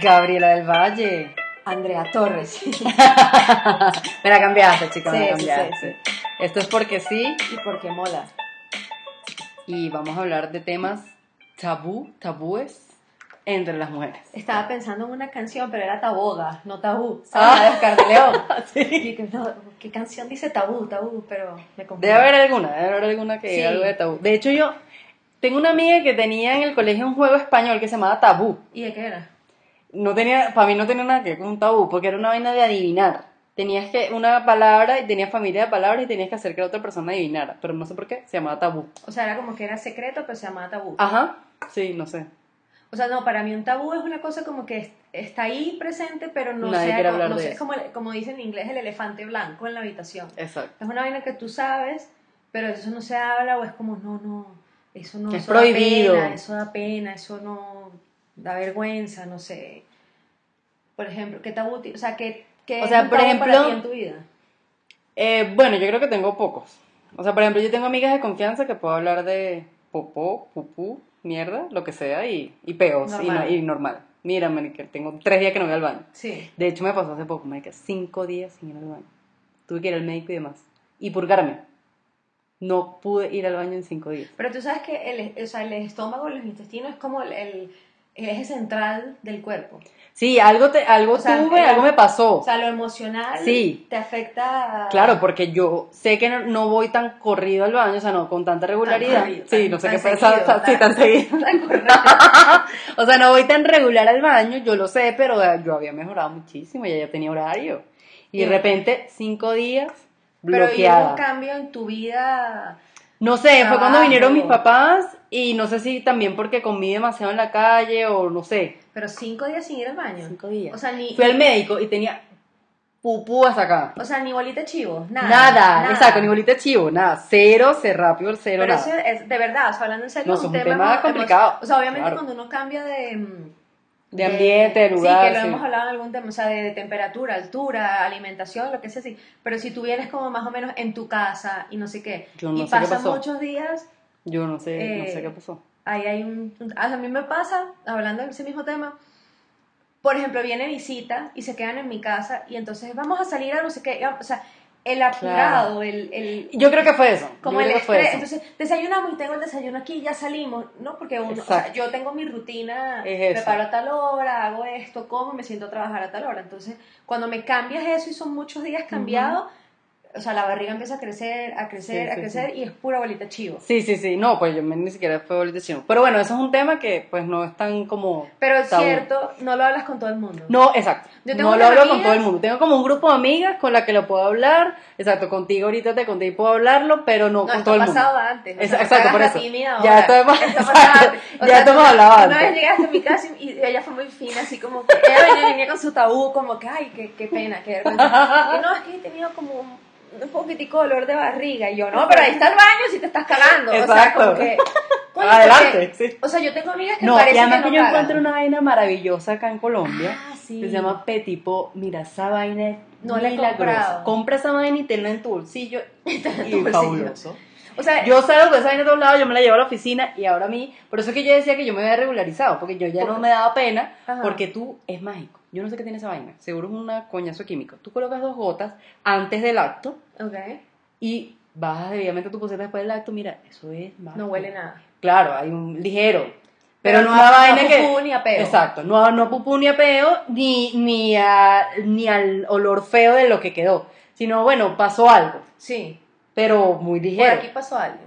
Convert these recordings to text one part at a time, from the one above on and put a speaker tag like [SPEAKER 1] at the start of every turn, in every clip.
[SPEAKER 1] Gabriela del Valle.
[SPEAKER 2] Andrea Torres.
[SPEAKER 1] me la cambiaste, chica, me la
[SPEAKER 2] Sí, sí,
[SPEAKER 1] cambiaste.
[SPEAKER 2] sí,
[SPEAKER 1] Esto es porque sí
[SPEAKER 2] y porque mola.
[SPEAKER 1] y vamos a hablar de temas tabú, tabúes entre las mujeres.
[SPEAKER 2] Estaba pensando en una canción, pero era taboga, no tabú.
[SPEAKER 1] Ah.
[SPEAKER 2] ¿Sabes? De León.
[SPEAKER 1] Sí.
[SPEAKER 2] Y que, no, ¿Qué canción dice tabú, tabú? Pero me confundí.
[SPEAKER 1] Debe haber alguna, debe haber alguna que
[SPEAKER 2] Sí.
[SPEAKER 1] diga algo de tabú. De hecho, yo tengo una amiga que tenía en el colegio un juego español que se llamaba Tabú.
[SPEAKER 2] ¿Y de qué era?
[SPEAKER 1] No tenía, para mí no tenía nada que ver con un tabú, porque era una vaina de adivinar. Tenías que una palabra y tenías familia de palabras y tenías que hacer que la otra persona adivinara, pero no sé por qué, se llamaba tabú.
[SPEAKER 2] O sea, era como que era secreto, pero se llamaba tabú.
[SPEAKER 1] Ajá, sí, no sé.
[SPEAKER 2] O sea, no, para mí un tabú es una cosa como que es- está ahí presente, pero no
[SPEAKER 1] Nadie hablar
[SPEAKER 2] no sé, es como, como dicen en inglés el elefante blanco en la habitación.
[SPEAKER 1] Exacto.
[SPEAKER 2] Es una vaina que tú sabes, pero eso no se habla o es como, no, no, eso no
[SPEAKER 1] Es
[SPEAKER 2] eso da
[SPEAKER 1] prohibido.
[SPEAKER 2] pena, eso da pena, eso no da vergüenza, no sé. Por ejemplo, ¿qué tabú? O sea, ¿qué, qué
[SPEAKER 1] O
[SPEAKER 2] es
[SPEAKER 1] sea,
[SPEAKER 2] un
[SPEAKER 1] por
[SPEAKER 2] tabú para
[SPEAKER 1] ejemplo-
[SPEAKER 2] ti en tu vida?
[SPEAKER 1] Eh, bueno, yo creo que tengo pocos. O sea, por ejemplo, yo tengo amigas de confianza que puedo hablar de popó, pupú, mierda, lo que sea, y, y peos, y, no-
[SPEAKER 2] Normal.
[SPEAKER 1] y normal. Mira, que tengo tres días que no voy al baño.
[SPEAKER 2] Sí.
[SPEAKER 1] De hecho, me pasó hace poco, marica, cinco días sin ir al baño. Tuve que ir al médico y demás. Y purgarme. No pude ir al baño en cinco días.
[SPEAKER 2] Pero tú sabes que el, o sea, el estómago, los intestinos es como el, el- el eje central del cuerpo.
[SPEAKER 1] Sí, algo, te, algo
[SPEAKER 2] O sea,
[SPEAKER 1] tuve,
[SPEAKER 2] el-
[SPEAKER 1] algo me pasó.
[SPEAKER 2] O sea, lo emocional
[SPEAKER 1] Sí.
[SPEAKER 2] te afecta.
[SPEAKER 1] Claro, porque yo sé que no, no voy tan corrido al baño, o sea, no con tanta regularidad.
[SPEAKER 2] corrido,
[SPEAKER 1] sí,
[SPEAKER 2] tan-
[SPEAKER 1] no sé qué pasa, tan- sí,
[SPEAKER 2] tan-
[SPEAKER 1] seguido. O sea, no voy tan regular al baño, yo lo sé, pero yo había mejorado muchísimo, ya ya tenía horario. Y de repente, cinco días
[SPEAKER 2] Pero hubo
[SPEAKER 1] bloqueada.
[SPEAKER 2] un cambio en tu vida.
[SPEAKER 1] No sé, fue cuando
[SPEAKER 2] Trabajo.
[SPEAKER 1] vinieron mis papás y no sé si también porque comí demasiado en la calle o no sé.
[SPEAKER 2] Pero cinco días sin ir al baño.
[SPEAKER 1] Cinco días.
[SPEAKER 2] O sea, ni.
[SPEAKER 1] Fui al médico y tenía pupú hasta acá.
[SPEAKER 2] O sea, ni bolita chivo. Nada.
[SPEAKER 1] Nada, exacto, ni bolita chivo, nada. Cero, cerrapio, cero,
[SPEAKER 2] Pero
[SPEAKER 1] nada.
[SPEAKER 2] eso es, de verdad, o sea, hablando en serio,
[SPEAKER 1] No,
[SPEAKER 2] es un tema,
[SPEAKER 1] tema complicado,
[SPEAKER 2] O sea, obviamente
[SPEAKER 1] claro.
[SPEAKER 2] cuando uno cambia de.
[SPEAKER 1] De ambiente, de lugar,
[SPEAKER 2] Sí, que lo
[SPEAKER 1] sí.
[SPEAKER 2] hemos hablado en algún tema, o sea, de, de temperatura, altura, alimentación, lo que sea así. Pero si tú vienes como más o menos en tu casa y no sé qué,
[SPEAKER 1] Yo no
[SPEAKER 2] y
[SPEAKER 1] sé qué
[SPEAKER 2] pasan
[SPEAKER 1] pasó.
[SPEAKER 2] muchos días,
[SPEAKER 1] Yo no sé, no
[SPEAKER 2] Eh,
[SPEAKER 1] sé qué pasó.
[SPEAKER 2] ahí hay un- A mí me pasa, hablando de ese mismo tema, por ejemplo, viene visita y se quedan en mi casa y entonces vamos a salir a no sé qué, o sea, el apurado, el, el,
[SPEAKER 1] Yo creo que fue eso.
[SPEAKER 2] como
[SPEAKER 1] yo
[SPEAKER 2] el estrés.
[SPEAKER 1] eso.
[SPEAKER 2] Entonces, desayunamos y tengo el desayuno aquí y ya salimos, ¿no? Porque uno, o sea, yo tengo mi rutina,
[SPEAKER 1] Es eso.
[SPEAKER 2] preparo a tal hora, hago esto, como, me siento a trabajar a tal hora. Entonces, cuando me cambias eso y son muchos días cambiados, o sea, la barriga empieza a crecer, a crecer,
[SPEAKER 1] Sí,
[SPEAKER 2] a
[SPEAKER 1] sí,
[SPEAKER 2] crecer y es pura bolita chivo.
[SPEAKER 1] Sí, sí, sí. No, pues yo ni siquiera fue bolita chivo. Pero bueno, eso es un tema que pues no es tan como...
[SPEAKER 2] Pero es
[SPEAKER 1] tabú.
[SPEAKER 2] cierto, no lo hablas con todo el mundo.
[SPEAKER 1] No, exacto.
[SPEAKER 2] Yo tengo
[SPEAKER 1] no lo hablo con todo el mundo. Tengo como un grupo de amigas con la que lo puedo hablar. Exacto, contigo ahorita te conté y puedo hablarlo, pero no,
[SPEAKER 2] No,
[SPEAKER 1] con todo el mundo.
[SPEAKER 2] antes. no
[SPEAKER 1] exacto,
[SPEAKER 2] te
[SPEAKER 1] por eso.
[SPEAKER 2] tímida
[SPEAKER 1] Ya esto hemos- exacto,
[SPEAKER 2] antes.
[SPEAKER 1] Ya hemos hablado
[SPEAKER 2] Una vez
[SPEAKER 1] antes.
[SPEAKER 2] llegaste a mi casa y y ella fue muy fina, así como que ella venía, venía con su tabú, como que, ay, qué, qué pena, qué vergüenza. Y no, es que he tenido como un, un poquitico de dolor de barriga. Y yo, no, pero ahí está el baño si te estás calando. O sea,
[SPEAKER 1] Exacto.
[SPEAKER 2] como que. coño,
[SPEAKER 1] Adelante,
[SPEAKER 2] porque-
[SPEAKER 1] sí.
[SPEAKER 2] O sea, yo tengo amigas que
[SPEAKER 1] No,
[SPEAKER 2] parece
[SPEAKER 1] y además
[SPEAKER 2] que
[SPEAKER 1] que,
[SPEAKER 2] no
[SPEAKER 1] yo
[SPEAKER 2] cagan.
[SPEAKER 1] encuentro una vaina maravillosa acá en Colombia.
[SPEAKER 2] Ah, sí.
[SPEAKER 1] Que se llama Petipo. Mira, esa vaina es
[SPEAKER 2] No la he comprado.
[SPEAKER 1] Compra esa vaina y tenla en tu bolsillo. y fabuloso.
[SPEAKER 2] O sea,
[SPEAKER 1] Yo salgo con esa vaina a todos lados, yo me la llevo a la oficina y ahora a mí, por eso es que yo decía que yo me había regularizado, porque yo ya no me daba pena,
[SPEAKER 2] Ajá.
[SPEAKER 1] porque tú es mágico. Yo no sé qué tiene esa vaina, seguro es una coñazo químico. Tú colocas dos gotas antes del acto
[SPEAKER 2] ok,
[SPEAKER 1] y bajas debidamente tu poseta después del acto, mira, eso es mágico.
[SPEAKER 2] no huele nada.
[SPEAKER 1] Claro, hay un ligero. Pero,
[SPEAKER 2] Pero
[SPEAKER 1] no
[SPEAKER 2] a-
[SPEAKER 1] vaina que.
[SPEAKER 2] pupú ni a peo.
[SPEAKER 1] Exacto, no, no a pupú ni a peo, ni, ni, a- ni al olor feo de lo que quedó. Sino, bueno, pasó algo,
[SPEAKER 2] Sí,
[SPEAKER 1] pero muy
[SPEAKER 2] por
[SPEAKER 1] ligero.
[SPEAKER 2] aquí pasó algo.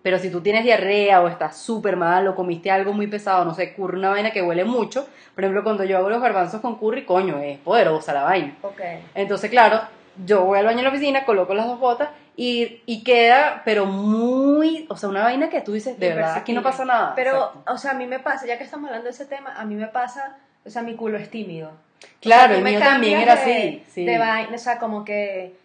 [SPEAKER 1] Pero si tú tienes diarrea o estás súper mal o comiste algo muy pesado, no sé, curry, una vaina que huele mucho. Por ejemplo, cuando yo hago los garbanzos con curry, coño, es poderosa la vaina.
[SPEAKER 2] Ok.
[SPEAKER 1] Entonces, claro, yo voy al baño en la oficina, coloco las dos botas y, y queda, pero muy, o sea, una vaina que tú dices, de verdad, aquí no pasa nada.
[SPEAKER 2] Pero,
[SPEAKER 1] Exacto.
[SPEAKER 2] o sea, a mí me pasa, ya que estamos hablando de ese tema, a mí me pasa, o sea, mi culo es tímido.
[SPEAKER 1] Claro,
[SPEAKER 2] O sea,
[SPEAKER 1] el mío también era
[SPEAKER 2] de-
[SPEAKER 1] así. Sí.
[SPEAKER 2] De vaina, o sea, como que,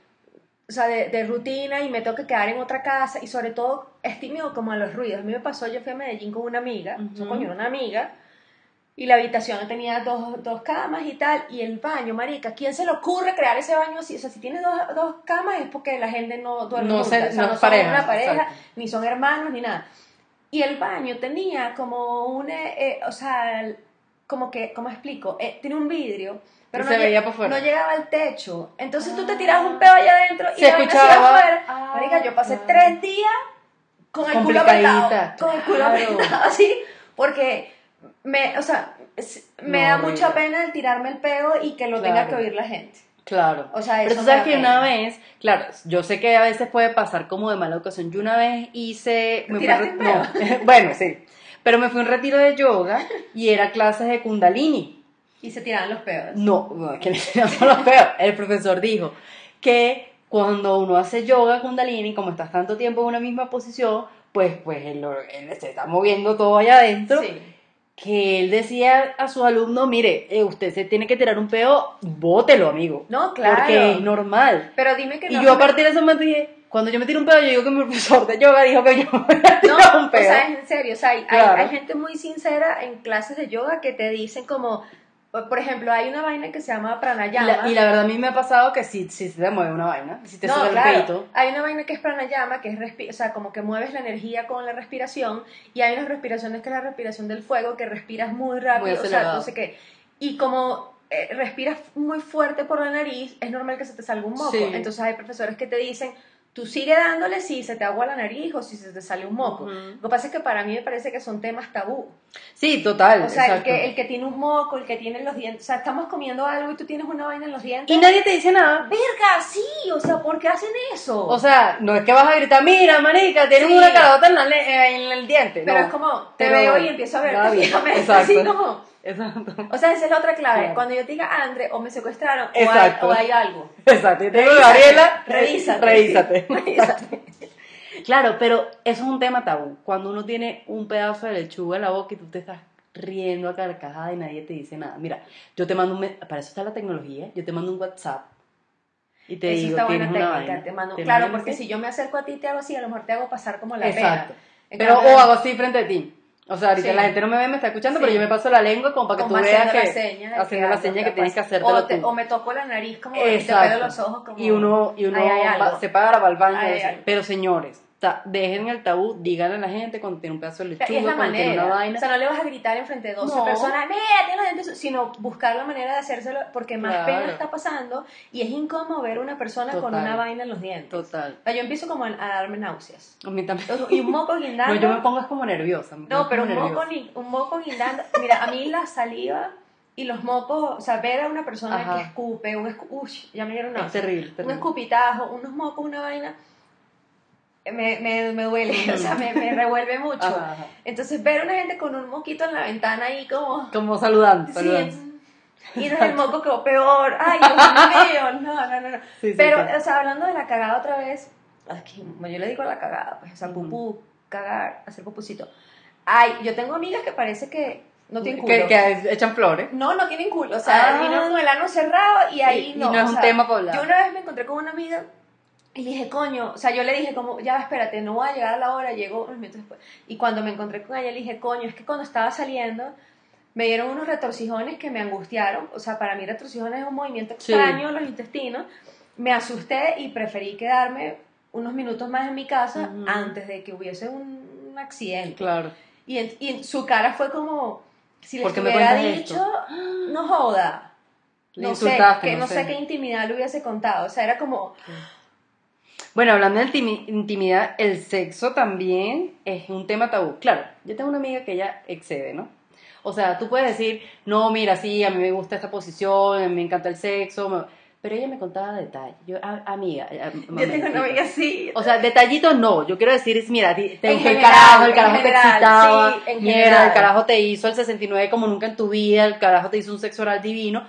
[SPEAKER 2] o sea, de, de rutina y me tengo que quedar en otra casa y sobre todo es tímido como a los ruidos. A mí me pasó, yo fui a Medellín con una amiga, o sea,
[SPEAKER 1] Ujú.
[SPEAKER 2] coño, era una amiga, y la habitación tenía dos, dos camas y tal, y el baño, marica, ¿quién se le ocurre crear ese baño así? O sea, si tiene dos, dos camas es porque la gente no duerme
[SPEAKER 1] No se-
[SPEAKER 2] o sea,
[SPEAKER 1] no
[SPEAKER 2] no, son
[SPEAKER 1] pareja,
[SPEAKER 2] una pareja,
[SPEAKER 1] exacto.
[SPEAKER 2] ni son hermanos, ni nada. Y el baño tenía como un, eh, eh, o sea, como que, ¿cómo explico? Eh, tiene un vidrio, pero no,
[SPEAKER 1] se veía por fuera.
[SPEAKER 2] no llegaba al techo. Entonces tú te tirabas un pedo allá adentro y
[SPEAKER 1] Se
[SPEAKER 2] la
[SPEAKER 1] escuchaba.
[SPEAKER 2] afuera.
[SPEAKER 1] Ah,
[SPEAKER 2] Marica, yo pasé
[SPEAKER 1] claro.
[SPEAKER 2] tres días con el culo apretado. Con el culo
[SPEAKER 1] claro.
[SPEAKER 2] apretado así, porque me, o sea, me
[SPEAKER 1] No,
[SPEAKER 2] da
[SPEAKER 1] horrible.
[SPEAKER 2] mucha pena el tirarme el peo y que lo tenga que oír la gente.
[SPEAKER 1] Claro.
[SPEAKER 2] O sea,
[SPEAKER 1] Pero tú sabes que una vez, claro, yo sé que a veces puede pasar como de mala ocasión. Yo una vez hice. me fui a
[SPEAKER 2] ¿Tiraste
[SPEAKER 1] re-
[SPEAKER 2] un
[SPEAKER 1] no, bueno, sí. Pero me fui a un retiro de yoga y era clases de Kundalini.
[SPEAKER 2] Y se tiraban los peos.
[SPEAKER 1] No, no, que le tiramos los peos. El profesor dijo que cuando uno hace yoga Kundalini, como estás tanto tiempo en una misma posición, pues, pues él se está moviendo todo allá adentro.
[SPEAKER 2] Sí.
[SPEAKER 1] Que él decía a sus alumnos: Mire, eh, usted se tiene que tirar un peo, bótelo, amigo.
[SPEAKER 2] No, claro.
[SPEAKER 1] Porque es normal.
[SPEAKER 2] Pero dime que
[SPEAKER 1] Y
[SPEAKER 2] no.
[SPEAKER 1] yo a partir de ese momento dije, cuando yo me tiro un pedo, yo digo que mi profesor de yoga dijo que yo me
[SPEAKER 2] No,
[SPEAKER 1] un
[SPEAKER 2] o
[SPEAKER 1] pedo.
[SPEAKER 2] sea, en serio, o sea, hay, hay-
[SPEAKER 1] Claro.
[SPEAKER 2] hay gente muy sincera en clases de yoga que te dicen como, por ejemplo, hay una vaina que se llama pranayama.
[SPEAKER 1] la, y la verdad a mí me ha pasado que sí se te mueve una vaina, si te
[SPEAKER 2] no,
[SPEAKER 1] sube el
[SPEAKER 2] claro,
[SPEAKER 1] peito.
[SPEAKER 2] hay una vaina que es pranayama, que es, o sea, como que mueves la energía con la respiración, y hay unas respiraciones que es la respiración del fuego, que respiras muy rápido,
[SPEAKER 1] Muy
[SPEAKER 2] o sea, no sé qué. Y como eh, respiras muy fuerte por la nariz, es normal que se te salga un moco.
[SPEAKER 1] Sí.
[SPEAKER 2] Entonces hay profesores que te dicen, tú sigue dándole si se te agua la nariz o si se te sale un moco.
[SPEAKER 1] Ujú.
[SPEAKER 2] Lo que pasa es que para mí me parece que son temas tabú.
[SPEAKER 1] Sí, total.
[SPEAKER 2] O sea, el que, el que tiene un moco, el que tiene los dientes, o sea, estamos comiendo algo y tú tienes una vaina en los dientes.
[SPEAKER 1] Y nadie te dice nada.
[SPEAKER 2] Verga, sí, o sea, ¿por qué hacen eso?
[SPEAKER 1] O sea, no es que vas a gritar, mira, marica, tienes
[SPEAKER 2] Sí.
[SPEAKER 1] una carota en, la eh, en el diente.
[SPEAKER 2] pero
[SPEAKER 1] no.
[SPEAKER 2] es como, te
[SPEAKER 1] Pero
[SPEAKER 2] veo y empiezo a ver así como...
[SPEAKER 1] Exacto.
[SPEAKER 2] O sea, esa es la otra clave.
[SPEAKER 1] Claro.
[SPEAKER 2] Cuando yo diga Andre, o me secuestraron, o hay, o hay algo.
[SPEAKER 1] Exacto. Y te digo,
[SPEAKER 2] Revísate,
[SPEAKER 1] Gabriela,
[SPEAKER 2] revísate.
[SPEAKER 1] revísate.
[SPEAKER 2] Revísate.
[SPEAKER 1] Claro, pero eso es un tema tabú. Cuando uno tiene un pedazo de lechuga en la boca y tú te estás riendo a carcajada y nadie te dice nada. Mira, yo te mando un... Para eso está la tecnología. Yo te mando un WhatsApp y te
[SPEAKER 2] Eso
[SPEAKER 1] digo,
[SPEAKER 2] está buena técnica.
[SPEAKER 1] vaina.
[SPEAKER 2] Te mando-
[SPEAKER 1] ¿Te
[SPEAKER 2] claro, porque si yo me acerco a ti y te hago así, a lo mejor te hago pasar como la
[SPEAKER 1] Exacto.
[SPEAKER 2] pena. En
[SPEAKER 1] Pero, o hago así frente a ti. O sea, ahorita
[SPEAKER 2] Sí.
[SPEAKER 1] la gente no me ve, me está escuchando,
[SPEAKER 2] Sí.
[SPEAKER 1] pero yo me paso la lengua como para que
[SPEAKER 2] como
[SPEAKER 1] tú veas que...
[SPEAKER 2] la seña
[SPEAKER 1] haciendo la seña que
[SPEAKER 2] está
[SPEAKER 1] tienes que hacértelo
[SPEAKER 2] o, te- o me toco la nariz como y te
[SPEAKER 1] Exacto.
[SPEAKER 2] pego los ojos como
[SPEAKER 1] Y uno, y uno
[SPEAKER 2] Ahí hay
[SPEAKER 1] va- se para para el baño.
[SPEAKER 2] Algo.
[SPEAKER 1] Pero señores, dejen el tabú, díganle a la gente cuando tiene un pedazo de lechuga,
[SPEAKER 2] es la
[SPEAKER 1] cuando tiene
[SPEAKER 2] manera.
[SPEAKER 1] una vaina.
[SPEAKER 2] O sea, no le vas a gritar enfrente de 12
[SPEAKER 1] No.
[SPEAKER 2] personas, mira, tiene los dientes su-", sino buscar la manera de hacérselo porque más
[SPEAKER 1] Claro.
[SPEAKER 2] pena está pasando y es incómodo ver una persona con
[SPEAKER 1] Total.
[SPEAKER 2] una vaina en los dientes.
[SPEAKER 1] Total.
[SPEAKER 2] O sea, yo empiezo como a, a darme náuseas.
[SPEAKER 1] A mí también.
[SPEAKER 2] Y un moco guindando.
[SPEAKER 1] No, yo me pongo es como nerviosa.
[SPEAKER 2] No, pero un moco, un moco guindando. Mira, a mí la saliva y los mocos, o sea, ver a una persona
[SPEAKER 1] Ajá.
[SPEAKER 2] que escupe, un escu Uy, ya me dieron
[SPEAKER 1] Es
[SPEAKER 2] náuseas.
[SPEAKER 1] terrible,
[SPEAKER 2] Un
[SPEAKER 1] terrible.
[SPEAKER 2] escupitajo, unos mocos, una vaina, me, me, me duele, o sea, me, me revuelve mucho.
[SPEAKER 1] Ajá, ajá.
[SPEAKER 2] Entonces, ver a una gente con un moquito en la ventana ahí como...
[SPEAKER 1] Como saludando.
[SPEAKER 2] Sí,
[SPEAKER 1] saludando.
[SPEAKER 2] y no es el moco quedó peor. Ay, Dios mío, no, no, no. no.
[SPEAKER 1] Sí, sí,
[SPEAKER 2] Pero, o sea, hablando de la cagada otra vez, aquí, bueno, yo le digo la cagada, pues, o sea, pupú, cagar, hacer pupusito. Ay, yo tengo amigas que parece que no tienen culo.
[SPEAKER 1] Que, que echan flores.
[SPEAKER 2] No, no tienen culo, o sea,
[SPEAKER 1] Ah.
[SPEAKER 2] vino con el ano cerrado y ahí
[SPEAKER 1] Y- y
[SPEAKER 2] no.
[SPEAKER 1] no es
[SPEAKER 2] o
[SPEAKER 1] un
[SPEAKER 2] sea,
[SPEAKER 1] tema para hablar.
[SPEAKER 2] Yo una vez me encontré con una amiga y dije, coño, o sea, yo le dije como, ya espérate, no voy a llegar a la hora, llego unos minutos después. Y cuando me encontré con ella le dije, coño, es que cuando estaba saliendo me dieron unos retorcijones que me angustiaron, o sea, para mí retorcijones es un movimiento
[SPEAKER 1] Sí.
[SPEAKER 2] extraño en los intestinos. Me asusté y preferí quedarme unos minutos más en mi casa
[SPEAKER 1] Ujú.
[SPEAKER 2] antes de que hubiese un, un accidente.
[SPEAKER 1] Claro.
[SPEAKER 2] Y, en- y su cara fue como, si le
[SPEAKER 1] ¿Por qué
[SPEAKER 2] hubiera dicho,
[SPEAKER 1] esto?
[SPEAKER 2] no joda.
[SPEAKER 1] Le
[SPEAKER 2] no sé, que
[SPEAKER 1] no sé.
[SPEAKER 2] sé qué intimidad le hubiese contado. O sea, era como,
[SPEAKER 1] Bueno, hablando de intimi- intimidad, el sexo también es un tema tabú. Claro, yo tengo una amiga que ella excede, ¿no? O sea, tú puedes decir, no, mira, sí, a mí me gusta esta posición, me encanta el sexo, me- pero ella me contaba detalles. Yo, a- amiga, a-
[SPEAKER 2] yo tengo una amiga así.
[SPEAKER 1] O sea, detallitos no, yo quiero decir es, mira, te gustó el
[SPEAKER 2] general,
[SPEAKER 1] carajo, el carajo te excitaba,
[SPEAKER 2] sí,
[SPEAKER 1] mierda, el carajo te hizo el 69 como nunca en tu vida, el carajo te hizo un sexo oral divino,